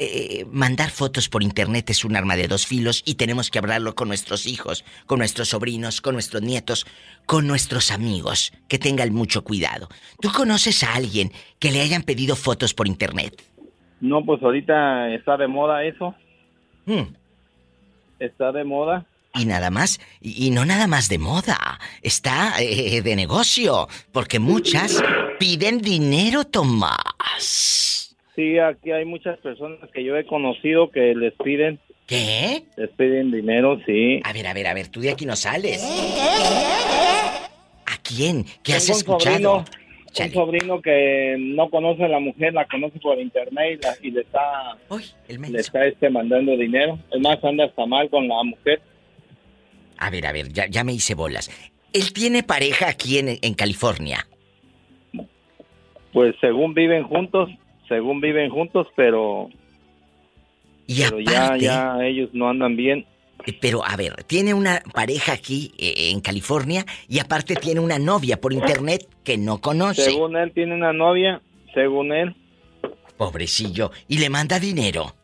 eh, mandar fotos por internet es un arma de dos filos y tenemos que hablarlo con nuestros hijos, con nuestros sobrinos, con nuestros nietos, con nuestros amigos. Que tengan mucho cuidado. ¿Tú conoces a alguien que le hayan pedido fotos por internet? No, pues ahorita está de moda eso. Hmm. Está de moda. Y nada más, y, y no nada más de moda, está eh, de negocio, porque muchas piden dinero, Tomás. Sí, aquí hay muchas personas que yo he conocido que les piden. ¿Qué? Les piden dinero, sí. A ver, a ver, a ver, tú de aquí no sales. ¿A quién? ¿Qué has Tengo un escuchado? sobrino, un sobrino que no conoce a la mujer, la conoce por internet y, la- y le está, le está este, mandando dinero. Es más, anda hasta mal con la mujer. A ver, a ver, ya, ya me hice bolas. Él tiene pareja aquí en, en California. Pues según viven juntos, según viven juntos, pero, Y pero ya, aparte- ya ellos no andan bien. Eh, Pero a ver, tiene una pareja aquí eh, en California y aparte tiene una novia por internet que no conoce. Según él tiene una novia, según él. Pobrecillo. Y le manda dinero.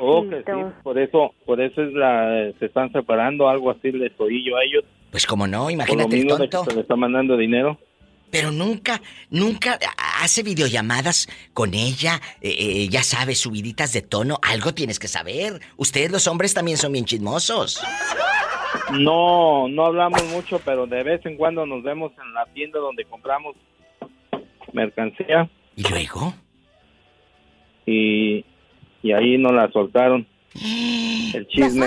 Oh, que sí, por eso, por eso es la, se están separando, algo así les oí yo a ellos. Pues como no, Por lo imagínate el de que tonto. se le está mandando dinero. Pero nunca, nunca hace videollamadas con ella, eh, eh, ya sabes, subiditas de tono. Algo tienes que saber. Ustedes los hombres también son bien chismosos. No, no hablamos mucho, pero de vez en cuando nos vemos en la tienda donde compramos mercancía. ¿Y luego? Y, y ahí nos la soltaron. El chisme.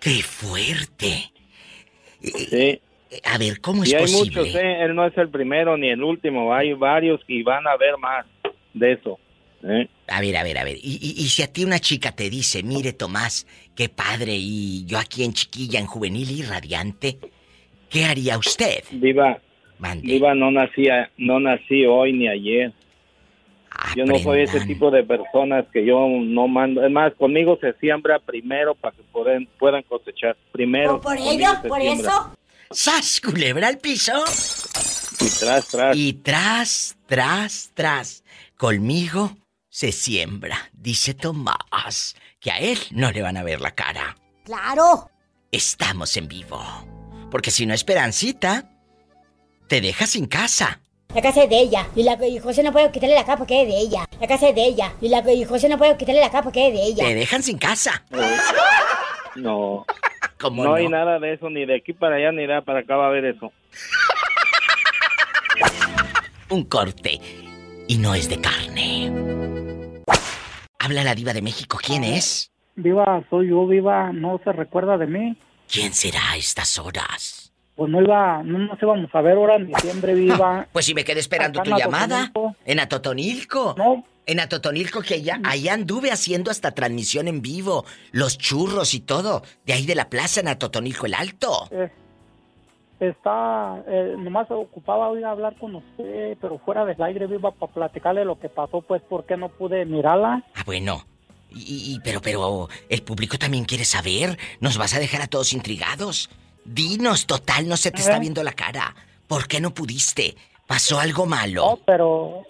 ¡Qué fuerte! Sí. A ver, ¿cómo es y hay posible? muchos, ¿eh? Él no es el primero ni el último. Hay varios y van a ver más de eso. ¿eh? A ver, a ver, a ver. Y, y- y si a ti una chica te dice, mire Tomás, qué padre, y yo aquí en chiquilla, en juvenil y radiante, ¿qué haría usted? Viva, viva, no nací, no nací hoy ni ayer. Yo no soy ese tipo de personas que yo no mando. Es más, conmigo se siembra primero para que puedan, puedan cosechar. Primero. ¿Por ello? ¿Por siembra. eso? ¡Sas, culebra al piso! Y tras, tras. Y tras, tras, tras. Conmigo se siembra, dice Tomás, que a él no le van a ver la cara. ¡Claro! Estamos en vivo. Porque si no, Esperancita, te deja sin casa. La casa es de ella. Y, la, y José no puede quitarle la capa porque es de ella. La casa es de ella. Y, la, y José no puede quitarle la capa porque es de ella. Te dejan sin casa. No. ¿Cómo no hay no? nada de eso, ni de aquí para allá, ni de allá para acá va a haber eso. Un corte. Y no es de carne. Habla la diva de México. ¿Quién es? Viva, soy yo, Viva, no se recuerda de mí. ¿Quién será a estas horas? Pues no iba, no nos íbamos a ver ahora en diciembre, Viva. Pues si me quedé esperando Acá tu llamada. En Atotonilco. No. En Atotonilco, que allá, allá anduve haciendo hasta transmisión en vivo. Los churros y todo. De ahí de la plaza en Atotonilco el Alto. Eh, está, eh, nomás ocupaba hoy hablar con usted, pero fuera del aire, Viva, para platicarle lo que pasó, pues, porque no pude mirarla. Ah, bueno. Y, y- pero, pero, el público también quiere saber. Nos vas a dejar a todos intrigados. Dinos, total, no se te está viendo la cara. ¿Por qué no pudiste? ¿Pasó algo malo? No, pero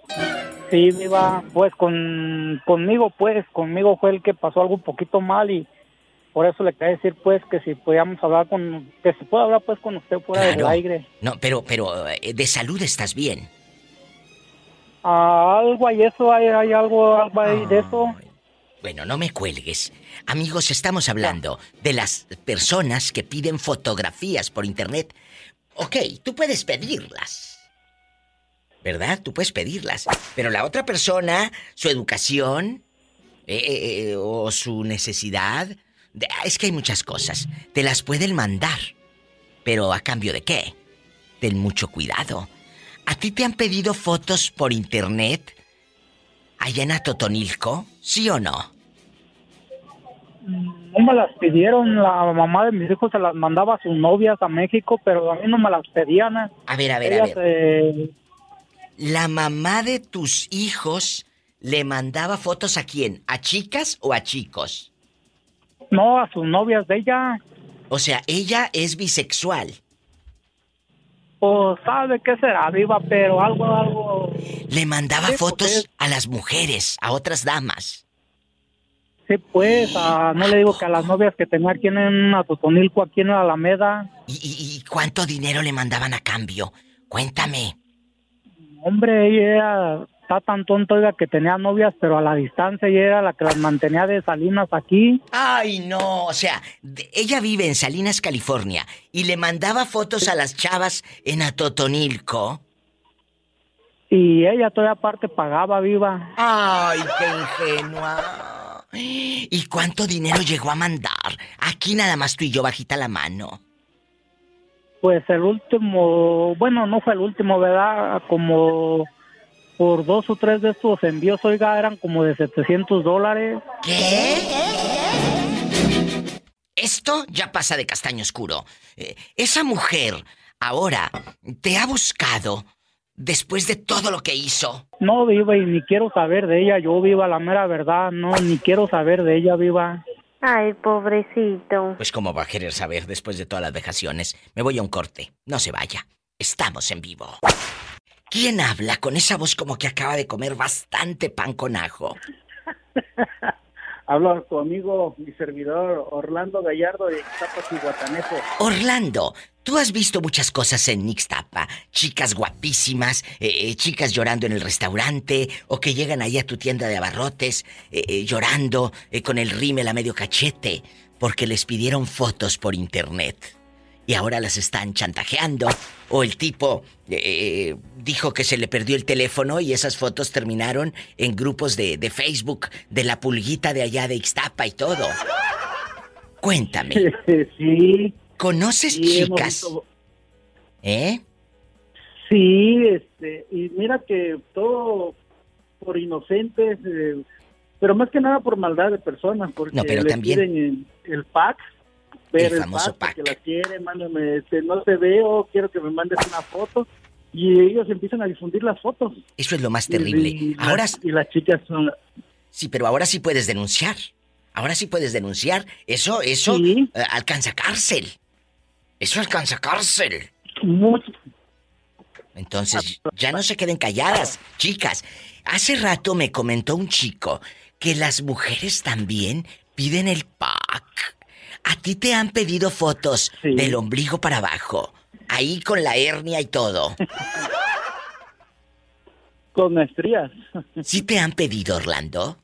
sí, Viva, pues con, conmigo, pues, conmigo fue el que pasó algo un poquito mal y por eso le quería decir, pues, que si podíamos hablar con, que se puede hablar, pues, con usted fuera del aire. No, pero, pero, eh, de salud estás bien. Ah, algo hay eso, hay, hay algo, algo hay de eso. Bueno, no me cuelgues. Amigos, estamos hablando de las personas que piden fotografías por internet. Ok, tú puedes pedirlas. ¿Verdad? Tú puedes pedirlas. Pero la otra persona, su educación eh, eh, eh, o su necesidad, de- ah, es que hay muchas cosas. Te las pueden mandar. Pero a cambio de qué? Ten mucho cuidado. ¿A ti te han pedido fotos por internet? ¿Allá en Atotonilco? ¿Sí o no? No me las pidieron, la mamá de mis hijos se las mandaba a sus novias a México, pero a mí no me las pedían. eh. A ver, a ver, a ver. eh, ¿La mamá de tus hijos le mandaba fotos a quién? ¿A chicas o a chicos? no, a sus novias de ella. O sea, ella es bisexual. Pues sabe qué será, viva, pero algo, algo. Le mandaba Sí, fotos a las mujeres, a otras damas. Sí, pues, no le digo que a las novias que tenía aquí en Atotonilco, aquí en la Alameda. ¿Y, y- y cuánto dinero le mandaban a cambio? Cuéntame. Hombre, ella era- está tan tonta, oiga, que tenía novias, pero a la distancia ella era la que las mantenía de Salinas aquí. Ay, no, o sea, ella vive en Salinas, California, y le mandaba fotos a las chavas en Atotonilco. Y ella todavía aparte pagaba, viva. Ay, qué ingenua. ¿Y cuánto dinero llegó a mandar? Aquí nada más tú y yo bajita la mano. Pues el último, bueno, no fue el último, ¿verdad? Como por dos o tres de estos envíos, oiga, eran como de 700 dólares. ¿Qué? esto ya pasa de castaño oscuro. Eh, esa mujer ahora te ha buscado después de todo lo que hizo. No, viva, y ni quiero saber de ella. Yo viva la mera verdad. No, ni quiero saber de ella, viva. Ay, pobrecito. Pues cómo va a querer saber después de todas las vejaciones. Me voy a un corte. No se vaya. Estamos en vivo. ¿Quién habla con esa voz como que acaba de comer bastante pan con ajo? Habla tu amigo, mi servidor, Orlando Gallardo de Ixtapas y. Orlando, tú has visto muchas cosas en Ixtapa. Chicas guapísimas, eh, eh, chicas llorando en el restaurante, o que llegan ahí a tu tienda de abarrotes eh, llorando con el rímel a medio cachete, porque les pidieron fotos por internet. Y ahora las están chantajeando. O el tipo eh, dijo que se le perdió el teléfono y esas fotos terminaron en grupos de, de Facebook de la pulguita de allá de Ixtapa y todo. Cuéntame. Sí. ¿Conoces Sí, chicas? visto- ¿Eh? Sí, este, y mira que todo por inocentes, eh, pero más que nada por maldad de personas, porque No, pero les también- piden el, el pack, El el, famoso pack, que la quieren, mándame, este, no te veo, quiero que me mandes una foto, y ellos empiezan a difundir las fotos. Eso es lo más terrible. y las- ahora y las chicas son... Sí, pero ahora sí puedes denunciar. Ahora sí puedes denunciar. Eso, eso eh, alcanza cárcel. Eso alcanza cárcel. Entonces, ya no se queden calladas, chicas. Hace rato me comentó un chico que las mujeres también piden el pack. Ti te han pedido fotos del ombligo para abajo, ahí con la hernia y todo. Con estrías. ¿Sí te han pedido, Orlando?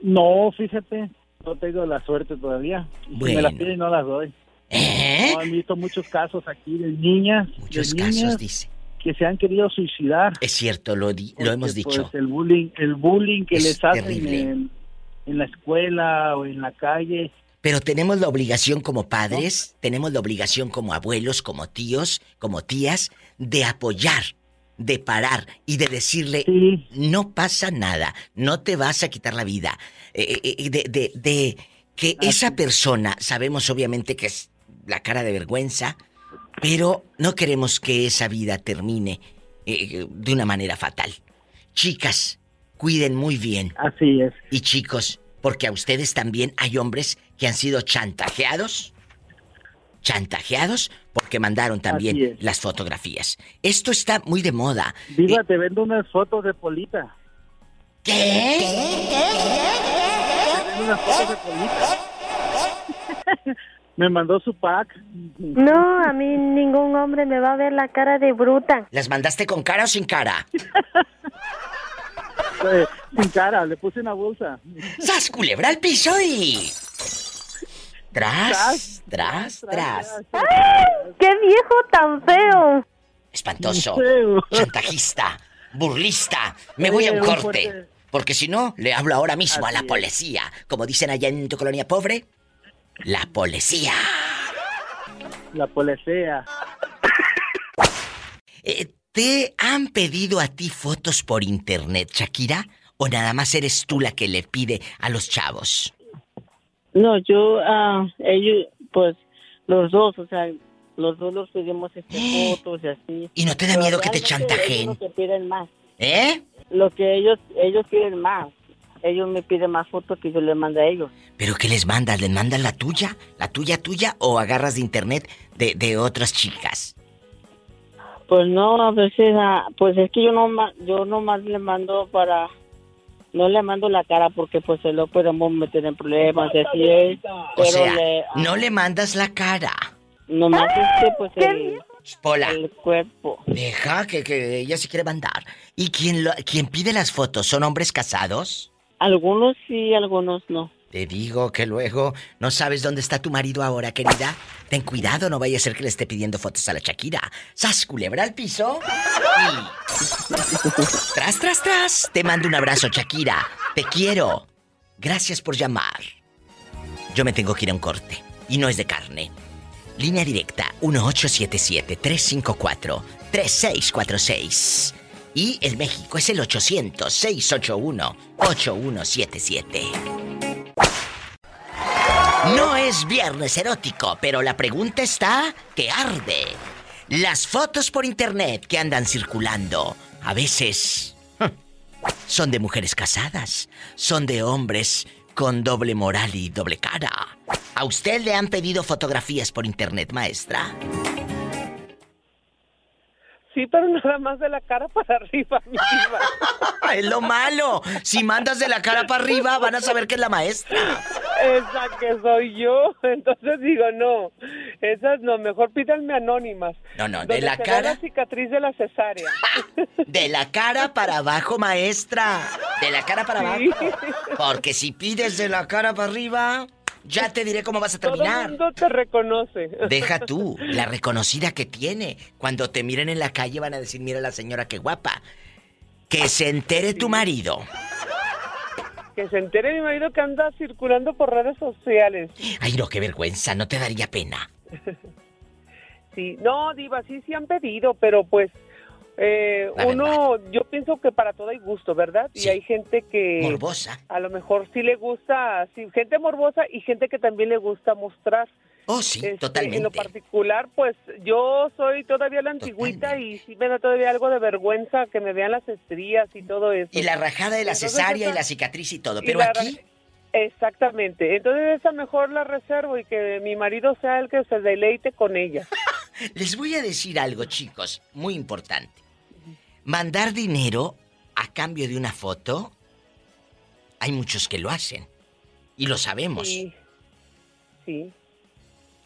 No, fíjate, no tengo la suerte todavía. Si Bueno. me las piden no las doy. No, han visto muchos casos aquí de niñas, Muchos de casos, dice. que se han querido suicidar. Es cierto, lo, di- lo hemos dicho. pues, el bullying, el bullying que Es les hacen en la escuela o en la calle. Pero tenemos la obligación como padres, tenemos la obligación como abuelos, como tíos, como tías, de apoyar, de parar y de decirle, no pasa nada, no te vas a quitar la vida. Eh, eh, eh, de, de- de que esa persona, sabemos obviamente que es la cara de vergüenza, pero no queremos que esa vida termine eh, de una manera fatal. Chicas, cuiden muy bien. Así es. Y chicos, porque a ustedes también hay hombres que han sido chantajeados. Chantajeados porque mandaron también las fotografías. Esto está muy de moda. Diva, te vendo unas fotos de Polita. ¿Qué? Te vendo unas fotos de Polita. Me mandó su pack. No, a mí ningún hombre me va a ver la cara de bruta. ¿Las mandaste con cara o sin cara? Eh, sin cara, le puse una bolsa. ¡Sas, culebra al piso y... Tras, tras, tras. ¡Ay! ¡Qué viejo tan feo! Espantoso, Feo. chantajista, burlista. Me voy a un corte. Porque si no, le hablo ahora mismo a la policía. Como dicen allá en tu colonia pobre, la policía. La policía. Eh, ¿Te han pedido a ti fotos por internet, Shakira? ¿O nada más eres tú la que le pide a los chavos? No, yo, ah, ellos, pues, los dos, o sea, los dos los pedimos este, fotos y así. ¿Y no te da Pero miedo que te chantajeen? ellos lo que piden más. ¿Eh? Lo que ellos, ellos quieren más. Ellos me piden más fotos que yo les mando a ellos. ¿Pero qué les mandas? ¿Les mandas la tuya? ¿La tuya tuya? ¿O agarras de internet de, de otras chicas? Pues no, a veces, ah, pues es que yo no, yo nomás le mando para, no le mando la cara porque pues se lo podemos meter en problemas, y así es. O Pero sea, le, ah, no le mandas la cara. nomás es que pues el, Pola. el cuerpo. Deja que, que ella se quiere mandar. ¿Y quién, lo, quién pide las fotos? ¿Son hombres casados? Algunos sí, algunos no. Te digo que luego no sabes dónde está tu marido ahora, querida. Ten cuidado, no vaya a ser que le esté pidiendo fotos a la Shakira. ¡Sas, culebra al piso! Tras, tras, tras. Te mando un abrazo, Shakira. Te quiero. Gracias por llamar. Yo me tengo que ir a un corte. Y no es de carne. Línea directa 1877-354-3646. Y el México es el 800-681-8177. No es viernes erótico, pero la pregunta está que arde. Las fotos por internet que andan circulando, a veces son de mujeres casadas, son de hombres con doble moral y doble cara. ¿A usted le han pedido fotografías por internet, maestra? Sí, pero nada más de la cara para arriba, mi diva. es lo malo. Si mandas de la cara para arriba, van a saber que es la maestra. Esa que soy yo. Entonces digo, no. Esas no, mejor pídanme anónimas. No, no, de la cara. la cicatriz de la cesárea. De la cara para abajo, maestra. De la cara para abajo. Porque si pides de la cara para arriba, ya te diré cómo vas a Todo terminar. mundo te reconoce. Deja tú, la reconocida que tiene. Cuando te miren en la calle van a decir, mira la señora qué guapa. Que se entere tu marido. Que se entere mi marido que anda circulando por redes sociales. Ay, no, qué vergüenza, no te daría pena. Sí, no, Diva, sí, sí han pedido, pero pues eh, uno, yo pienso que para todo hay gusto, ¿verdad? Y hay gente que... Morbosa. A lo mejor sí le gusta, sí, gente morbosa y gente que también le gusta mostrar. Oh, sí, Este, totalmente. En lo particular, pues yo soy todavía la antigüita y sí me da todavía algo de vergüenza que me vean las estrías y todo eso. Y la rajada de la Entonces, cesárea y la cicatriz y todo. Pero aquí, Exactamente. Entonces esa mejor la reservo y que mi marido sea el que se deleite con ella. les voy a decir algo, chicos, muy importante. Mandar dinero a cambio de una foto, hay muchos que lo hacen. Y lo sabemos. Sí. Sí.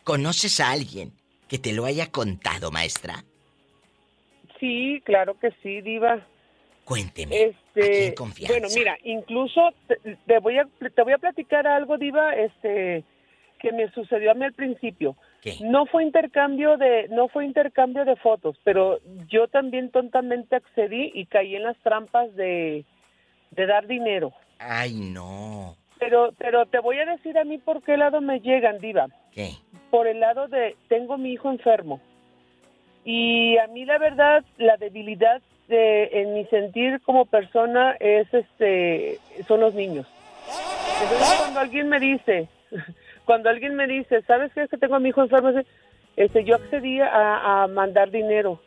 ¿Conoces a alguien que te lo haya contado, maestra? Sí, claro que sí, diva. Cuénteme. Este, confianza. bueno, mira, incluso te, te voy a te voy a platicar algo, diva, este que me sucedió a mí al principio. No fue intercambio de no fue intercambio de fotos, pero yo también tontamente accedí y caí en las trampas de de dar dinero. Ay, no. Pero pero te voy a decir a mí por qué lado me llegan, diva. ¿Qué? Por el lado de tengo mi hijo enfermo. Y a mí la verdad la debilidad de, en mi sentir como persona es este son los niños. Entonces cuando alguien me dice, cuando alguien me dice, ¿sabes qué es que tengo a mi hijo enfermo? Este, yo accedí a, a mandar dinero.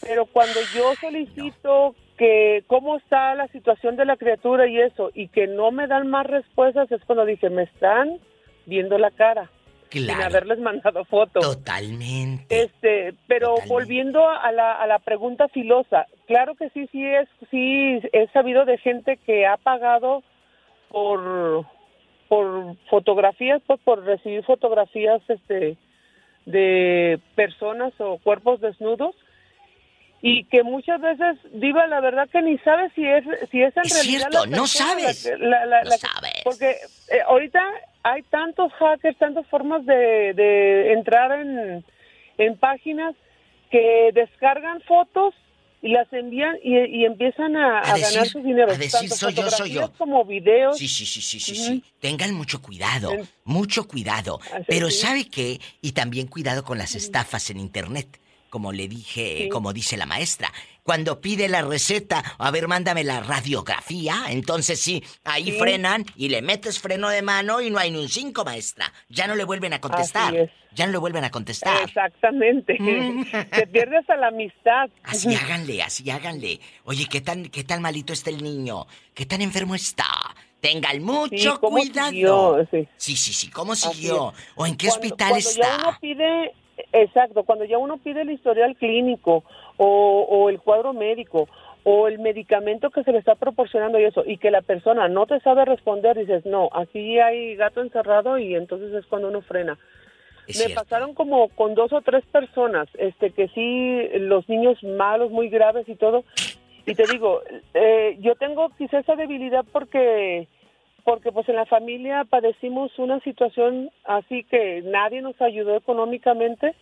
Pero cuando yo solicito que cómo está la situación de la criatura y eso, y que no me dan más respuestas, es cuando dije, me están viendo la cara. Sin Claro. haberles mandado fotos. Totalmente. Este, pero volviendo a la, a la pregunta filosa, claro que sí, sí es, sí he sabido de gente que ha pagado por, por fotografías, pues por recibir fotografías, este, de personas o cuerpos desnudos y que muchas veces diva la verdad que ni sabes si es si es en Es realidad cierto, la no sabes. la la- No sabes. porque eh, ahorita hay tantos hackers tantas formas de, de entrar en, en páginas que descargan fotos y las envían y, y empiezan a, a decir- ganar su dinero a decir, tanto soy yo, soy yo. como videos Sí, sí, sí, sí, sí, sí. Tengan mucho cuidado, mucho cuidado. Así Pero sí. ¿sabe qué? Y también cuidado con las estafas en internet. Como le dije, como dice la maestra. Cuando pide la receta, a ver, mándame la radiografía, entonces sí, ahí Sí. frenan y le metes freno de mano y no hay ni un cinco, maestra. Ya no le vuelven a contestar. Ya no le vuelven a contestar. exactamente te pierdes a la amistad Así háganle, así háganle. Oye, ¿qué tan, qué tan malito está el niño? ¿Qué tan enfermo está? Tengan mucho Sí, ¿cómo cuidado. siguió? Sí. sí, sí, sí, ¿cómo siguió? ¿O en qué Cuando- hospital cuando está? Ya uno pide, exacto, cuando ya uno pide el historial clínico o, o el cuadro médico o el medicamento que se le está proporcionando y eso, y que la persona no te sabe responder, dices, no, aquí hay gato encerrado y entonces es cuando uno frena. Es Me cierto. pasaron como con dos o tres personas, este, que sí, los niños malos, muy graves y todo. Y te digo, eh, yo tengo quizá esa debilidad porque, porque pues en la familia padecimos una situación así que nadie nos ayudó económicamente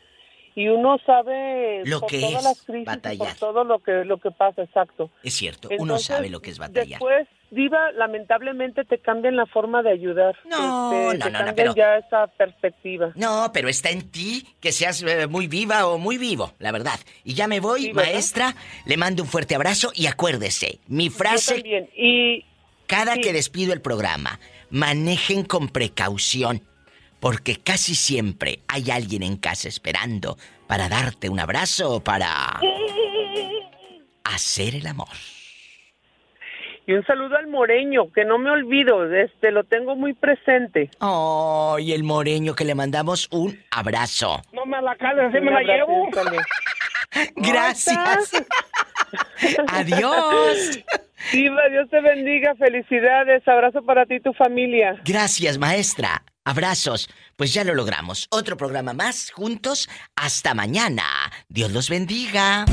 y uno sabe Lo por que todas es las crisis batallar. por todo lo que lo que pasa, exacto. Es cierto, uno Entonces, sabe lo que es batallar. Después, Diva, lamentablemente te cambian la forma de ayudar. No, Este, no, te no, no, pero- ya esa perspectiva. No, pero está en ti que seas eh, muy viva o muy vivo, la verdad. Y ya me voy, Sí, ¿verdad? maestra. Le mando un fuerte abrazo y acuérdese, mi Yo frase también. Y cada sí. que despido el programa, manejen con precaución. Porque casi siempre hay alguien en casa esperando para darte un abrazo o para hacer el amor. Y un saludo al moreño, que no me olvido, este lo tengo muy presente. Oh, y el moreño que le mandamos un abrazo. No me la cales, así me la llevo. Gracias. Adiós. Diva, Dios te bendiga, felicidades, abrazo para ti y tu familia. Gracias, maestra. Abrazos. Pues ya lo logramos. Otro programa más juntos. Hasta mañana. Dios los bendiga.